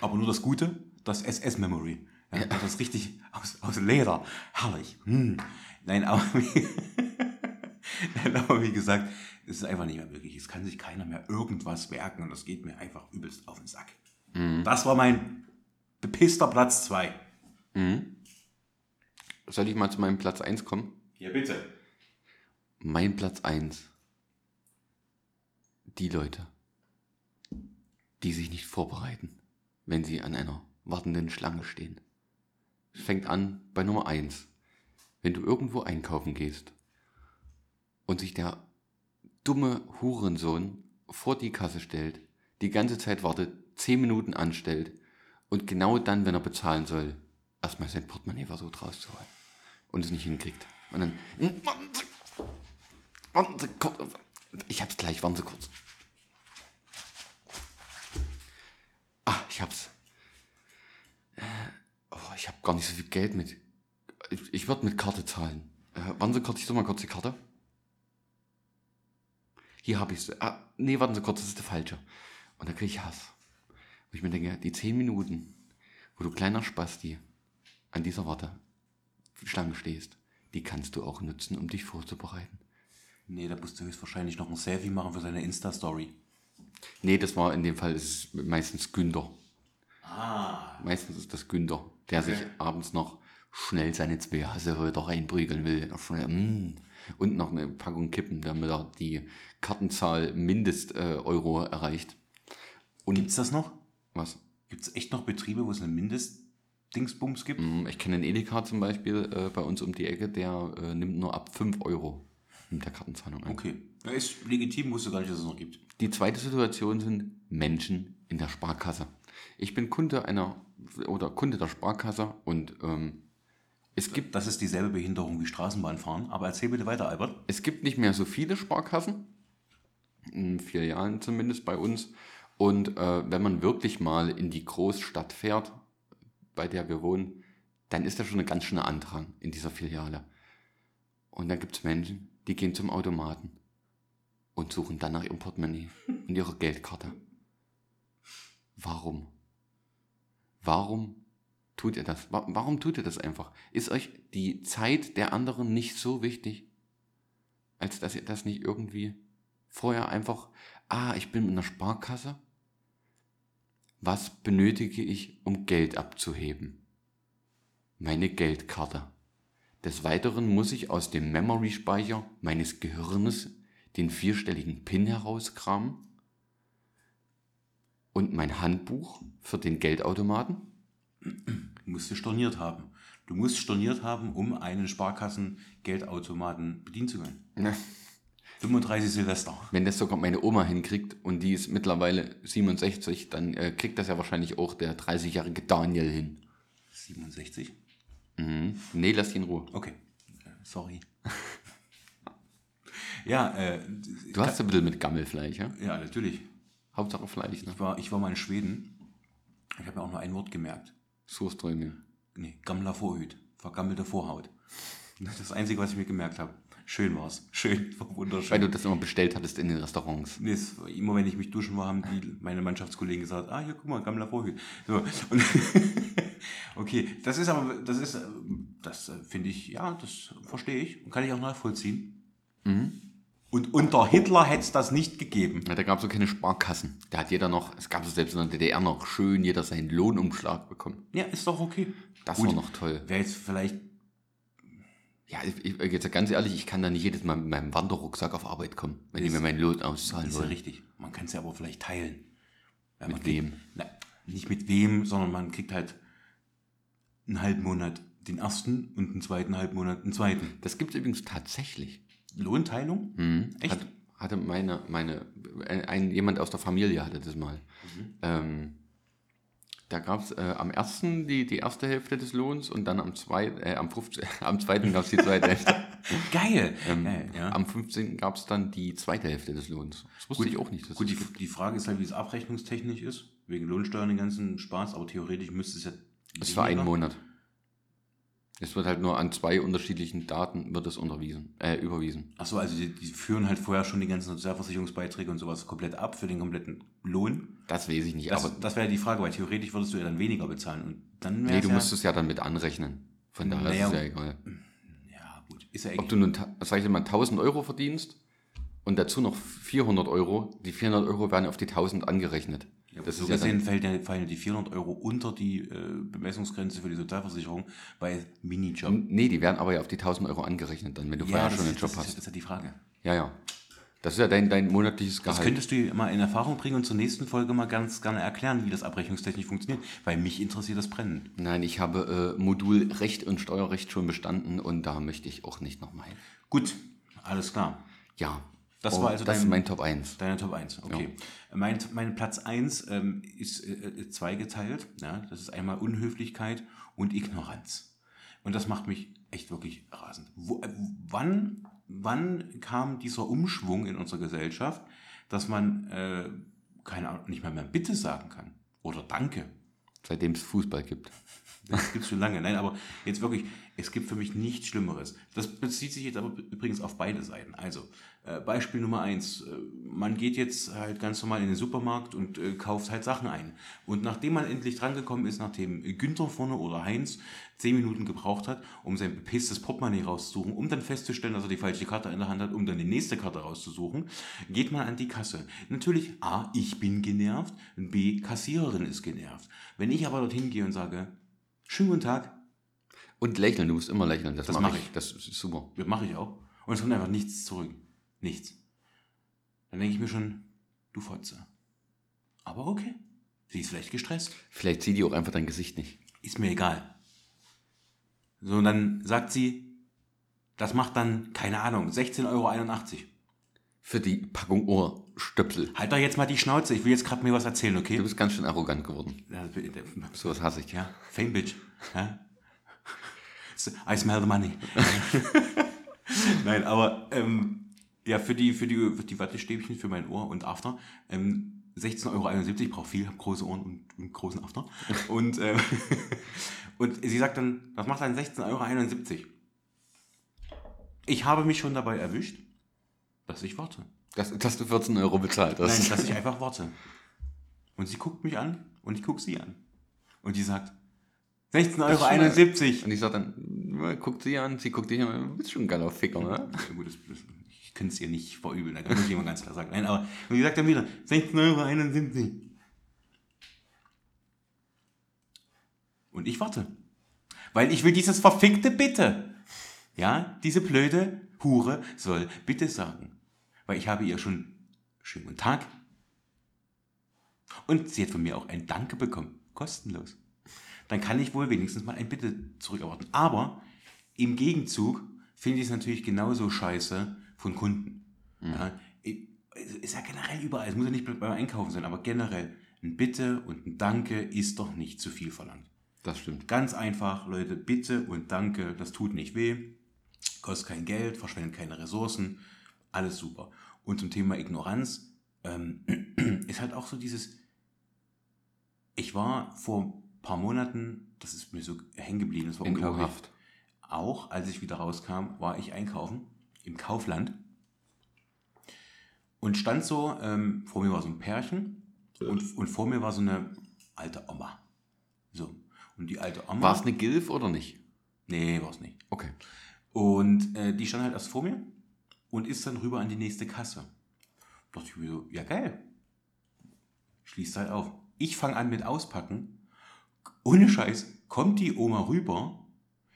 Aber nur das Gute, das SS-Memory. Ja, Das ist richtig aus, aus Leder. Herrlich. Hm. Nein, aber wie, Nein, aber wie gesagt, es ist einfach nicht mehr möglich. Es kann sich keiner mehr irgendwas merken und das geht mir einfach übelst auf den Sack. Das war mein bepisster Platz 2. Soll ich mal zu meinem Platz 1 kommen? Ja, bitte. Mein Platz 1. Die Leute, die sich nicht vorbereiten, wenn sie an einer wartenden Schlange stehen. Es fängt an bei Nummer 1. Wenn du irgendwo einkaufen gehst und sich der dumme Hurensohn vor die Kasse stellt, die ganze Zeit wartet, 10 Minuten anstellt und genau dann, wenn er bezahlen soll, erstmal sein Portemonnaie versucht rauszuholen und es nicht hinkriegt. Und dann, "Hm, warten Sie, warten Sie kurz, ich hab's gleich, warten Sie kurz. Ah, ich hab's. Äh, oh, ich hab gar nicht so viel Geld mit. Ich, ich würde mit Karte zahlen. Äh, warten Sie kurz, ich suche mal kurz die Karte. Hier habe ich. Ah, nee, warten Sie kurz, das ist der falsche. Und da kriege ich Hass. Wo ich mir denke, die 10 Minuten, wo du kleiner Spasti an dieser Warte Schlange stehst, die kannst du auch nutzen, um dich vorzubereiten. Nee, da musst du höchstwahrscheinlich noch ein Selfie machen für seine Insta-Story. Nee, das war in dem Fall ist es meistens Günther. Ah. Meistens ist das Günther, der sich abends noch schnell seine zwei Hasseröder reinprügeln will. Mm. Und noch eine Packung Kippen, damit er die Kartenzahl Mindest äh, Euro erreicht. Gibt es das noch? Was? Gibt es echt noch Betriebe, wo es eine Mindestdingsbums gibt? Mm, Ich kenne einen Edeka zum Beispiel äh, bei uns um die Ecke, der äh, nimmt nur ab 5 Euro mit der Kartenzahlung ein. Okay. Ja, ist legitim, wusste gar nicht, dass es noch gibt. Die zweite Situation sind Menschen in der Sparkasse. Ich bin Kunde einer oder Kunde der Sparkasse und ähm, es gibt Das ist dieselbe Behinderung wie Straßenbahnfahren. Aber erzähl bitte weiter, Albert. Es gibt nicht mehr so viele Sparkassen, in vier Jahren zumindest bei uns. Und äh, wenn man wirklich mal in die Großstadt fährt, bei der wir wohnen, dann ist da schon ein ganz schöner Andrang in dieser Filiale. Und dann gibt es Menschen, die gehen zum Automaten und suchen dann nach ihrem Portemonnaie und ihrer Geldkarte. Warum? Warum tut ihr das? Wa- Warum tut ihr das einfach? Ist euch die Zeit der anderen nicht so wichtig, als dass ihr das nicht irgendwie vorher einfach, ah, ich bin in der Sparkasse. Was benötige ich, um Geld abzuheben? Meine Geldkarte. Des Weiteren muss ich aus dem Memory-Speicher meines Gehirnes den vierstelligen PIN herauskramen und mein Handbuch für den Geldautomaten. Du musst es storniert haben. Du musst storniert haben, um einen Sparkassen-Geldautomaten bedienen zu können. Ne. 35 Silvester. Wenn das sogar meine Oma hinkriegt und die ist mittlerweile 67, dann äh, kriegt das ja wahrscheinlich auch der 30-jährige Daniel hin. 67? Mhm. Nee, lass ihn in Ruhe. Okay. Äh, Sorry. ja, äh, Du hast ein bisschen mit Gammelfleisch, ja? ja, natürlich. Hauptsache Fleisch, ne? Ich war, ich war mal in Schweden. Ich habe mir auch nur ein Wort gemerkt. Surströming. Nee, Gammler Vorhüt. Vergammelte Vorhaut. Das ist das Einzige, was ich mir gemerkt habe. Schön war's. Schön, war wunderschön. Weil du das immer bestellt hattest in den Restaurants. Nee, es, war immer wenn ich mich duschen war, haben die, meine Mannschaftskollegen gesagt, ah, hier, guck mal, Gammler Vorhüt. So, und okay, das ist aber, das ist, das äh, finde ich, ja, das verstehe ich und kann ich auch nachvollziehen. Und unter Hitler hätte es das nicht gegeben. Ja, da gab es so keine Sparkassen. Da hat jeder noch, es gab so selbst in der DDR noch schön jeder seinen Lohnumschlag bekommen. Ja, ist doch okay. Das Gut. war noch toll. Wäre jetzt vielleicht, Ja, ich, ich, jetzt ganz ehrlich, ich kann da nicht jedes Mal mit meinem Wanderrucksack auf Arbeit kommen, wenn die mir meinen Lohn auszahlen ist ja wollen. richtig. Man kann es ja aber vielleicht teilen. Man Mit wem? Kriegt, na, nicht mit wem, sondern man kriegt halt einen halben Monat den ersten und einen zweiten halben Monat den zweiten. Das gibt es übrigens tatsächlich. Lohnteilung? Echt? Hat, hatte meine, meine, ein, jemand aus der Familie hatte das mal. Mhm. Ähm, da gab es äh, am ersten die, die erste Hälfte des Lohns und dann am, zwei, äh, am, 15, am zweiten gab es die zweite Hälfte. Geil! Ähm, Geil ja. Am 15. gab es dann die zweite Hälfte des Lohns. Das wusste ich auch nicht. Gut, die, die Frage ist halt, wie es abrechnungstechnisch ist. Wegen Lohnsteuern den ganzen Spaß, aber theoretisch müsste es ja. Das war ein Monat. Es wird halt nur an zwei unterschiedlichen Daten wird es unterwiesen, äh, überwiesen. Achso, also die, die führen halt vorher schon die ganzen Sozialversicherungsbeiträge und sowas komplett ab für den kompletten Lohn. Das weiß ich nicht, Das, aber das wäre ja die Frage, weil theoretisch würdest du ja dann weniger bezahlen. Und dann nee, du ja, musst es ja dann mit anrechnen. Von daher Naja, ist es ja egal. Ja, gut. Ist ja Ob eigentlich. du nun, sag ich mal, 1000 Euro verdienst und dazu noch 400 Euro, die 400 Euro werden auf die 1000 angerechnet. Das so ist ja gesehen dann, ja, fallen die 400 Euro unter die äh, Bemessungsgrenze für die Sozialversicherung bei Minijob. nee, die werden aber ja auf die 1000 Euro angerechnet dann, wenn du vorher das, schon einen ist, Job das, ist, hast. das ist ja die Frage. Ja, ja. Das ist ja dein, dein monatliches Das Gehalt. könntest du mal in Erfahrung bringen und zur nächsten Folge mal ganz gerne erklären, wie das abrechnungstechnisch funktioniert, weil mich interessiert das brennend. Nein, ich habe äh, Modul Recht und Steuerrecht schon bestanden und da möchte ich auch nicht nochmal hin. Gut, alles klar. Ja. Das Oh, war also das dein- ist mein Top 1. Deine Top 1, okay. Mein, mein Platz 1 ähm, ist äh, äh, zweigeteilt. Ja? Das ist einmal Unhöflichkeit und Ignoranz. Und das macht mich echt wirklich rasend. Wo, äh, wann, wann kam dieser Umschwung in unserer Gesellschaft, dass man äh, keine Ahnung, nicht mal mehr Bitte sagen kann? Oder Danke? Seitdem es Fußball gibt. Das gibt es schon lange. Nein, aber jetzt wirklich, es gibt für mich nichts Schlimmeres. Das bezieht sich jetzt aber übrigens auf beide Seiten. Also, Beispiel Nummer eins. Äh, man geht jetzt halt ganz normal in den Supermarkt und äh, kauft halt Sachen ein. Und nachdem man endlich drangekommen ist, nachdem Günther vorne oder Heinz zehn Minuten gebraucht hat, um sein bepisstes Portemonnaie rauszusuchen, um dann festzustellen, dass er die falsche Karte in der Hand hat, um dann die nächste Karte rauszusuchen, geht man an die Kasse. Natürlich, A, ich bin genervt, B, Kassiererin ist genervt. Wenn ich aber dorthin gehe und sage, schönen guten Tag, Und lächeln, du musst immer lächeln. Das, Das mache mach ich. ich. Das ist super. Das mache ich auch. Und es kommt einfach nichts zurück. Nichts. Dann denke ich mir schon, du Fotze. Aber okay. Sie ist vielleicht gestresst. Vielleicht sieht die auch einfach dein Gesicht nicht. Ist mir egal. So, und dann sagt sie, das macht dann, keine Ahnung, 16,81 Euro. Für die Packung Ohrstöpsel. Halt doch jetzt mal die Schnauze, ich will jetzt gerade mir was erzählen, okay? Du bist ganz schön arrogant geworden. Ja, Sowas hasse ich. Ja, Fame Bitch. Ja? So, I smell the money. Nein, aber ähm, ja, für die, für, die, für die Wattestäbchen für mein Ohr und After, ähm, 16,71 Euro, ich brauche viel, habe große Ohren und, und großen After. Und, ähm, und sie sagt dann, was macht dann 16,71 Euro? Ich habe mich schon dabei erwischt, dass ich warte. Dass, dass du 14 Euro bezahlt hast. Nein, dass ich einfach warte. Und sie guckt mich an und ich gucke sie an. Und die sagt, 16,71 Euro. Und ich sag dann, guckt sie an, sie guckt dich an, du bist schon ein geiler Ficker, ne? Ja, gut, das, das, könnte es ihr nicht verübeln, da muss ich immer ganz klar sagen. Nein, aber und die sagt dann wieder, 16,71 Euro. Und ich warte. Weil ich will dieses verfickte Bitte. Ja, diese blöde Hure soll bitte sagen. Weil ich habe ihr schon schönen guten Tag. Und sie hat von mir auch ein Danke bekommen. Kostenlos. Dann kann ich wohl wenigstens mal ein Bitte zurückerwarten. Aber im Gegenzug finde ich es natürlich genauso scheiße von Kunden. Ja, es ist ja generell überall, es muss ja nicht beim Einkaufen sein, aber generell ein Bitte und ein Danke ist doch nicht zu viel verlangt. Das stimmt. Ganz einfach, Leute, Bitte und Danke, das tut nicht weh, kostet kein Geld, verschwendet keine Ressourcen, alles super. Und zum Thema Ignoranz ähm, ist halt auch so dieses, ich war vor ein paar Monaten, das ist mir so hängen geblieben, das war unglaublich. Auch als ich wieder rauskam, war ich einkaufen im Kaufland und stand so, ähm, vor mir war so ein Pärchen und, und vor mir war so eine alte Oma. So. Und die alte Oma. War es eine Gilf oder nicht? Nee, war es nicht. Okay. Und äh, die stand halt erst vor mir und ist dann rüber an die nächste Kasse. Da dachte ich mir so, ja geil. Schließt halt auf. Ich fange an mit Auspacken. Ohne Scheiß kommt die Oma rüber,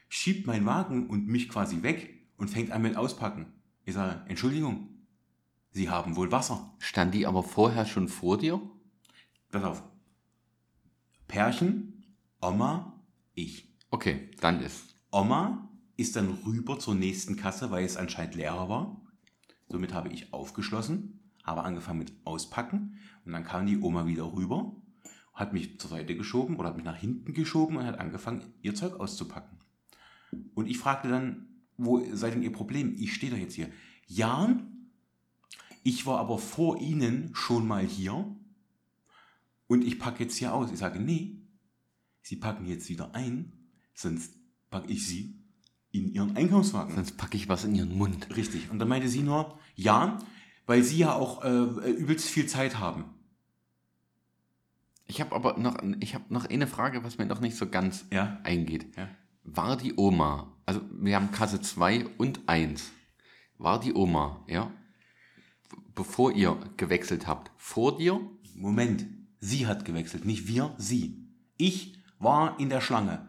schiebt meinen Wagen und mich quasi weg und fängt an mit Auspacken. Ich sage, Entschuldigung, Sie haben wohl Wasser. Stand die aber vorher schon vor dir? Pass auf. Pärchen, Oma, ich. Okay, dann ist. Oma ist dann rüber zur nächsten Kasse, weil es anscheinend leerer war. Somit habe ich aufgeschlossen, habe angefangen mit Auspacken und dann kam die Oma wieder rüber, hat mich zur Seite geschoben oder hat mich nach hinten geschoben und hat angefangen, ihr Zeug auszupacken. Und ich fragte dann, wo sei denn Ihr Problem? Ich stehe doch jetzt hier. Ja, ich war aber vor Ihnen schon mal hier und ich packe jetzt hier aus. Ich sage, nee, Sie packen jetzt wieder ein, sonst packe ich Sie in Ihren Einkaufswagen. Sonst packe ich was in ihren Mund. Richtig. Und dann meinte sie nur, ja, weil Sie ja auch äh, übelst viel Zeit haben. Ich habe aber noch, ich habe noch eine Frage, was mir noch nicht so ganz Ja. eingeht. Ja. War die Oma, also wir haben Kasse 2 und 1, war die Oma, ja, bevor ihr gewechselt habt, vor dir? Moment, sie hat gewechselt, nicht wir, sie. Ich war in der Schlange.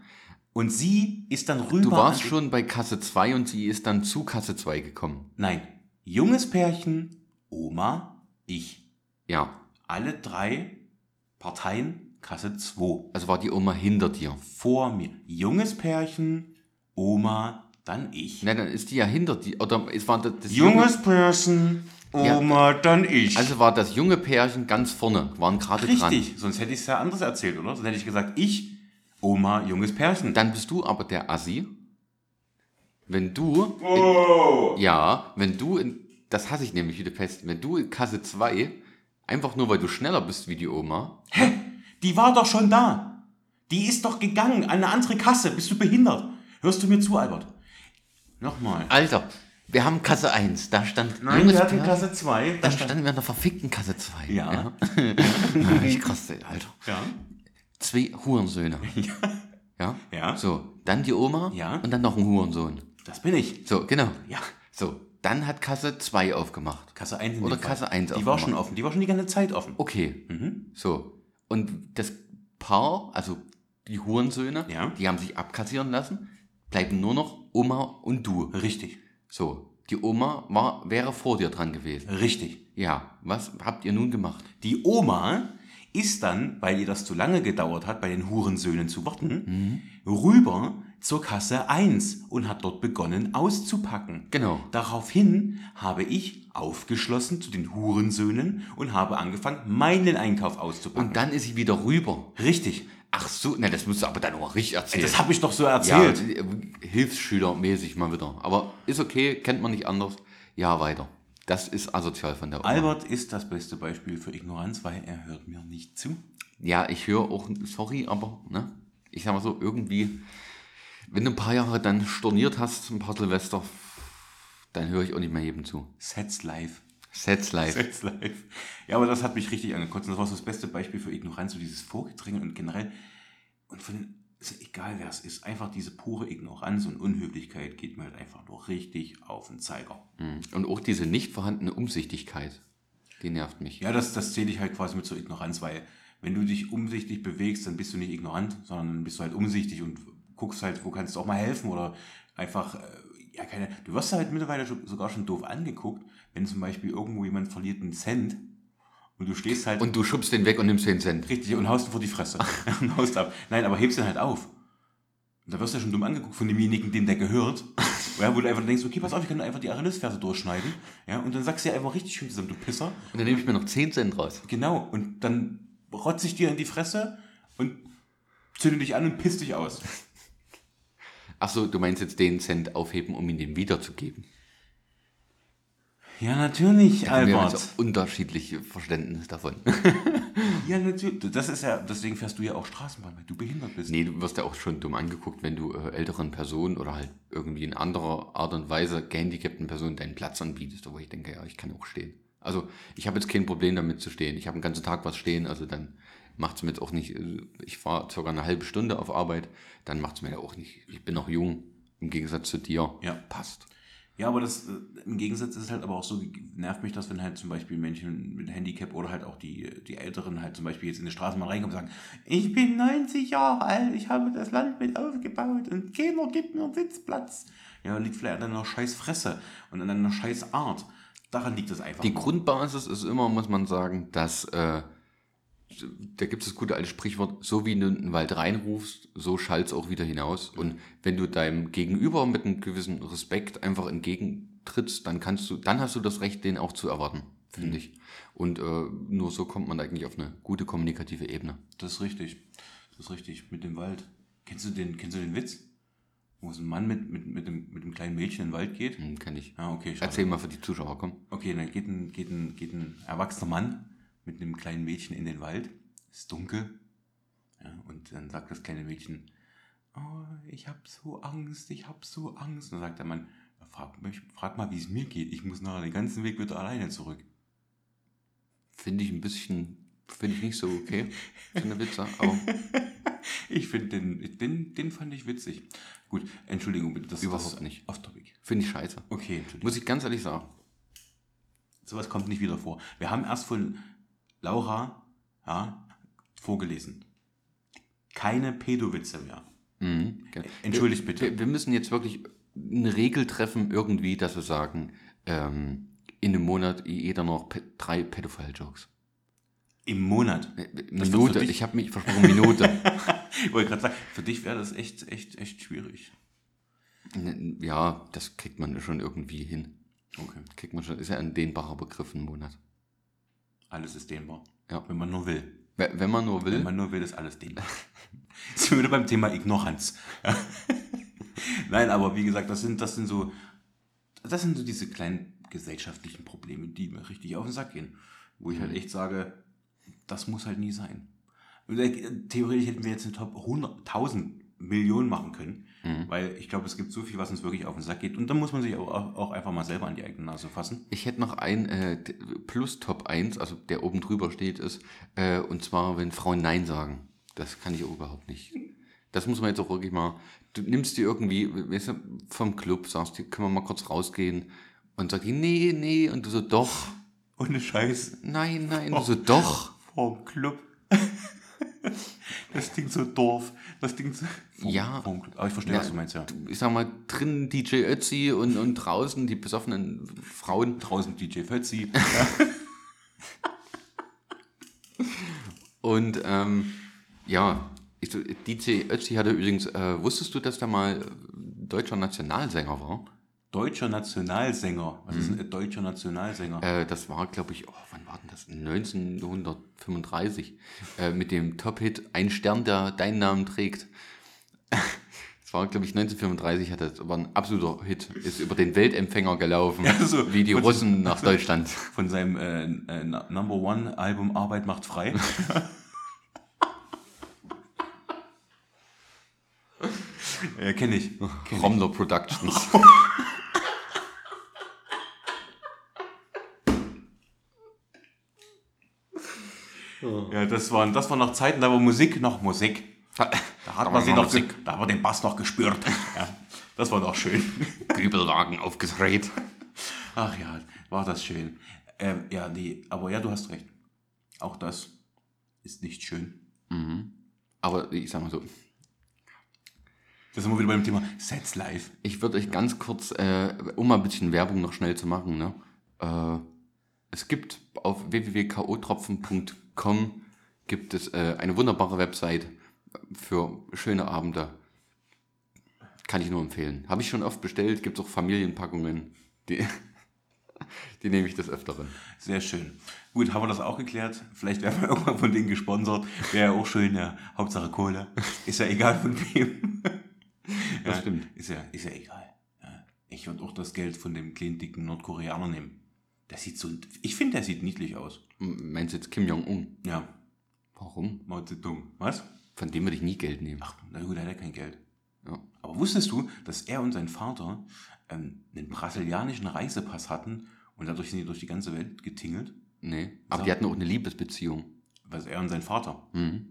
Und sie ist dann rüber. Du warst schon bei Kasse 2 und sie ist dann zu Kasse 2 gekommen. Nein. Junges Pärchen, Oma, ich. Ja, Alle drei Parteien, Kasse 2. also war die Oma hinter dir. Vor mir. Junges Pärchen, Oma, dann ich. Nein, dann ist die ja hinter dir. Oder es war das, das Junges Pärchen, Ja. Oma, dann ich. Also war das junge Pärchen ganz vorne, waren gerade dran. Richtig, sonst hätte ich es ja anders erzählt, oder? Sonst hätte ich gesagt, ich, Oma, junges Pärchen. Dann bist du aber der Assi. Wenn du, Oh. ja, wenn du, in, das hasse ich nämlich wieder fest, wenn du in Kasse 2, einfach nur weil du schneller bist wie die Oma, Die war doch schon da. Die ist doch gegangen an eine andere Kasse. Bist du behindert? Hörst du mir zu, Albert? Nochmal. Alter, wir haben Kasse 1, da stand Nein, wir hatten Kasse 2. dann standen wir in der verfickten Kasse 2. Ja. ja. ich krass, Alter. Ja. Zwei Hurensöhne. Ja. Ja. So, dann die Oma Ja. und dann noch ein Hurensohn. Das bin ich. So, genau. Ja. So, dann hat Kasse 2 aufgemacht. Kasse 1 in Oder. Kasse 1 Die war aufgemacht. schon offen. Die war schon die ganze Zeit offen. Okay. Mhm. So. Und das Paar, also die Hurensöhne, Ja. die haben sich abkassieren lassen. Bleiben nur noch Oma und du. Richtig. So, die Oma war, wäre vor dir dran gewesen. Richtig. Ja, was habt ihr nun gemacht? Die Oma ist dann, weil ihr das zu lange gedauert hat, bei den Hurensöhnen zu warten, rüber zur Kasse 1 und hat dort begonnen auszupacken. Genau. Daraufhin habe ich aufgeschlossen zu den Hurensöhnen und habe angefangen, meinen Einkauf auszupacken. Und dann ist sie wieder rüber. Richtig. Ach so, na, das musst du aber dann auch richtig erzählen. Das habe ich doch so ja, erzählt. äh, Hilfsschülermäßig mal wieder. Aber ist okay, kennt man nicht anders. Ja, weiter. Das ist asozial von der Oma. Albert ist das beste Beispiel für Ignoranz, weil er hört mir nicht zu. Ja, ich höre auch, sorry, aber, ne? Ich sag mal so, irgendwie, wenn du ein paar Jahre dann storniert hast, ein paar Silvester, dann höre ich auch nicht mehr jedem zu. Sets live. Sets live. Sets live. Ja, aber das hat mich richtig angekotzt. Und Das war so das beste Beispiel für Ignoranz, so dieses Vorgedränge und generell. Und von den, ist egal wer es ist, einfach diese pure Ignoranz und Unhöflichkeit geht mir halt einfach nur richtig auf den Zeiger. Und auch diese nicht vorhandene Umsichtigkeit, die nervt mich. Ja, das, das zähle ich halt quasi mit zur Ignoranz, weil wenn du dich umsichtig bewegst, dann bist du nicht ignorant, sondern dann bist du halt umsichtig und guckst halt, wo kannst du auch mal helfen oder einfach, äh, ja, keine, du wirst halt mittlerweile sogar schon doof angeguckt, wenn zum Beispiel irgendwo jemand verliert einen Cent und du stehst halt Und du schubst den weg und nimmst den Cent. richtig und haust ihn vor die Fresse und haust ab. Nein, aber hebst ihn halt auf. Und da wirst du ja schon dumm angeguckt von demjenigen, dem der gehört. Ja, wo du einfach denkst, okay, pass auf, ich kann einfach die Achillesferse durchschneiden. Ja, und dann sagst du ja einfach richtig schön zusammen, du Pisser. Und dann nehme ich mir noch 10 Cent raus. Genau, und dann rotze ich dir in die Fresse und zünde dich an und piss dich aus. Ach so, du meinst jetzt den Cent aufheben, um ihn dem wiederzugeben. Ja, natürlich, Wir haben Albert. jetzt unterschiedliche Verständnisse davon. Ja, natürlich. Das ist ja, deswegen fährst du ja auch Straßenbahn, weil du behindert bist. nee, du wirst ja auch schon dumm angeguckt, wenn du äh, älteren Personen oder halt irgendwie in anderer Art und Weise gehandicapten Personen deinen Platz anbietest, wo ich denke, ja, ich kann auch stehen. Also ich habe jetzt kein Problem damit zu stehen. Ich habe den ganzen Tag was stehen, also dann macht es mir jetzt auch nicht, äh, ich fahre circa eine halbe Stunde auf Arbeit, dann macht es mir ja auch nicht, ich bin noch jung, im Gegensatz zu dir. Ja. Passt. Ja, aber das, äh, im Gegensatz ist es halt aber auch so, nervt mich das, wenn halt zum Beispiel Menschen mit Handicap oder halt auch die, die Älteren halt zum Beispiel jetzt in die Straßenbahn reinkommen und sagen, ich bin 90 Jahre alt, ich habe das Land mit aufgebaut und keiner gibt mir einen Sitzplatz. Ja, liegt vielleicht an einer scheiß Fresse und an einer scheiß Art. Daran liegt es einfach. Die nur. Grundbasis ist immer, muss man sagen, dass, äh, da gibt es das gute alte Sprichwort, so wie du in den Wald reinrufst, so schallt's auch wieder hinaus. Und wenn du deinem Gegenüber mit einem gewissen Respekt einfach entgegentrittst, dann kannst du, dann hast du das Recht, den auch zu erwarten, finde ich. Und äh, nur so kommt man eigentlich auf eine gute kommunikative Ebene. Das ist richtig. Das ist richtig. Mit dem Wald. Kennst du den, kennst du den Witz? Wo es ein Mann mit, mit, mit, dem, mit dem kleinen Mädchen in den Wald geht? Hm, kenn ich. Ah, okay. schade. Erzähl mal für die Zuschauer, komm. Okay, dann geht ein, geht, ein, geht ein erwachsener Mann mit einem kleinen Mädchen in den Wald. Ist dunkel. Ja, und dann sagt das kleine Mädchen, oh, ich hab so Angst, ich hab so Angst. Und dann sagt der Mann, "Ja, frag, mich, frag mal, wie es mir geht. Ich muss nachher den ganzen Weg wieder alleine zurück. Finde ich ein bisschen, finde ich nicht so okay, so eine Witze, aber Ich finde den, den, den fand ich witzig. Gut, Entschuldigung bitte. Das Überhaupt das nicht. Off-Topic. finde ich scheiße. Okay, Entschuldigung. Muss ich ganz ehrlich sagen. Sowas kommt nicht wieder vor. Wir haben erst von Laura ja, vorgelesen. Keine Pedowitze mehr. Mhm. okay. Entschuldigt bitte. Wir, wir müssen jetzt wirklich eine Regel treffen, irgendwie, dass wir sagen, ähm, in einem Monat jeder noch drei Pedophile-Jokes. Im Monat. Äh, Das wird Minute, ich habe mich versprochen, Minute. Ich wollte gerade sagen, für dich wäre das echt, echt, echt schwierig. ja, das kriegt man schon irgendwie hin. Okay. Kriegt man schon, ist ja ein dehnbarer Begriff, ein Monat. Alles ist dehnbar. Ja. Wenn man nur will. We- Wenn man nur will, Wenn man nur will, ist alles dehnbar. Sind wir wieder beim Thema Ignoranz. Nein, aber wie gesagt, das sind, das sind so, das sind so diese kleinen gesellschaftlichen Probleme, die mir richtig auf den Sack gehen. Wo ich halt echt sage, das muss halt nie sein. Äh, Theoretisch hätten wir jetzt eine Top 100.000 Millionen machen können, weil ich glaube, es gibt so viel, was uns wirklich auf den Sack geht. Und dann muss man sich auch, auch einfach mal selber an die eigene Nase fassen. Ich hätte noch ein äh, Plus Top 1, also der oben drüber steht, ist, äh, und zwar, wenn Frauen Nein sagen. Das kann ich auch überhaupt nicht. Das muss man jetzt auch wirklich mal. Du nimmst die irgendwie, weißt du, vom Club, sagst du, können wir mal kurz rausgehen und sagt die, nee, nee, und du so, doch, Ohne Scheiß. nein, nein, du so, doch. Vorm Club. Das klingt so Dorf. Das klingt so. Ja. Aber ich verstehe, was du meinst, ja. Ich sag mal, drin DJ Ötzi und, und draußen die besoffenen Frauen. Draußen DJ Fötzi. Und ähm, ja, ich, DJ Ötzi hatte übrigens, äh, wusstest du, dass der mal deutscher Nationalsänger war? Deutscher Nationalsänger. Was ist ein deutscher Nationalsänger? Äh, das war, glaube ich, oh, wann war denn das? 1935. Äh, mit dem Top-Hit Ein Stern, der deinen Namen trägt. Das war, glaube ich, 1935, hat das war ein absoluter Hit. Ist über den Weltempfänger gelaufen, Ja, so. wie die Russen nach Deutschland. Von seinem äh, äh, Number One Album Arbeit macht frei. ja, kenne ich. Kenn ich. Rommler Productions. Ja, das waren, das waren noch Zeiten, da war Musik noch Musik. Da hat war man sie noch ge- da hat den Bass noch gespürt. Ja, das war doch schön. Kübelwagen aufgedreht. Ach ja, war das schön. Ähm, ja, die, aber ja, du hast recht. Auch das ist nicht schön. Aber ich sag mal so, Da sind wir wieder beim Thema Sets Live. Ich würde euch ganz kurz, äh, um mal ein bisschen Werbung noch schnell zu machen, ne? äh, es gibt auf www.kotropfen.com gibt es äh, eine wunderbare Website für schöne Abende. Kann ich nur empfehlen. Habe ich schon oft bestellt, gibt es auch Familienpackungen, die, die nehme ich des Öfteren. Sehr schön. Gut, haben wir das auch geklärt. Vielleicht werden wir irgendwann von denen gesponsert. Wäre ja auch schön, ja. Hauptsache Kohle. Ist ja egal von wem. Das ja, stimmt. Ist ja, ist ja egal. Ja. Ich würde auch das Geld von dem kleinen dicken Nordkoreaner nehmen. Der sieht so, ich finde, der sieht niedlich aus. Meinst du jetzt Kim Jong-un? Ja, Warum? Mao Zedong. Was? Von dem würde ich nie Geld nehmen. Ach, na gut, er hat ja kein Geld. Ja. Aber wusstest du, dass er und sein Vater ähm, einen brasilianischen Reisepass hatten und dadurch sind die durch die ganze Welt getingelt? Nee. Aber So. die hatten auch eine Liebesbeziehung. Was er und sein Vater. Mhm.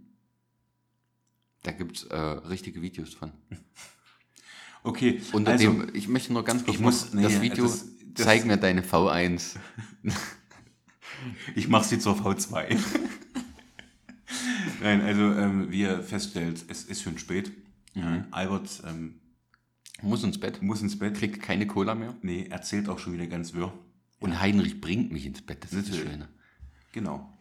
Da gibt es äh, richtige Videos von. Okay, Unter also, dem, ich möchte nur ganz kurz ich muss- noch das nee, Video, das- das- zeig mir deine V1. ich mache sie zur V2. Nein, also ähm, wie ihr feststellt, es ist schon spät. Ja, Albert ähm, Muss ins Bett, muss ins Bett. kriegt keine Cola mehr. Nee, erzählt auch schon wieder ganz wirr. Und Heinrich bringt mich ins Bett, das ist das. Schöne. Genau.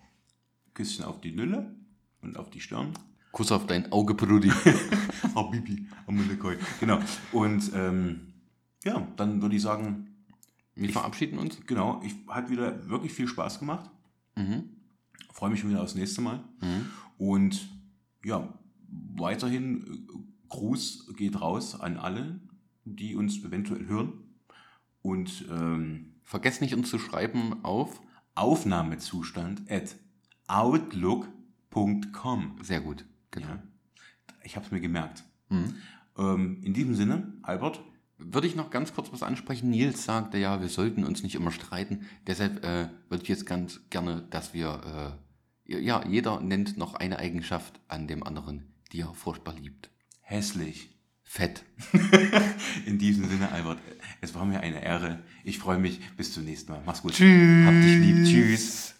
Küsschen auf die Lülle und auf die Stirn. Kuss auf dein Auge, Brudi. Habibi, Amalekoi. Genau. Und ähm, ja, dann würde ich sagen, Wir verabschieden uns. genau, ich hat wieder wirklich viel Spaß gemacht. Mhm. Freue mich schon wieder aufs nächste Mal. Und ja, weiterhin äh, Gruß geht raus an alle, die uns eventuell hören. Und ähm, Vergesst nicht, uns zu schreiben auf. Aufnahmezustand at outlook.com. Sehr gut. Genau. Ja, ich habe es mir gemerkt. Mhm. Ähm, in diesem Sinne, Albert, Würde ich noch ganz kurz was ansprechen? Nils sagte ja, wir sollten uns nicht immer streiten. Deshalb äh, würde ich jetzt ganz gerne, dass wir, äh, ja, jeder nennt noch eine Eigenschaft an dem anderen, die er furchtbar liebt. hässlich. Fett. In diesem Sinne, Albert, es war mir eine Ehre. Ich freue mich. Bis zum nächsten Mal. Mach's gut. Tschüss. Hab dich lieb. Tschüss.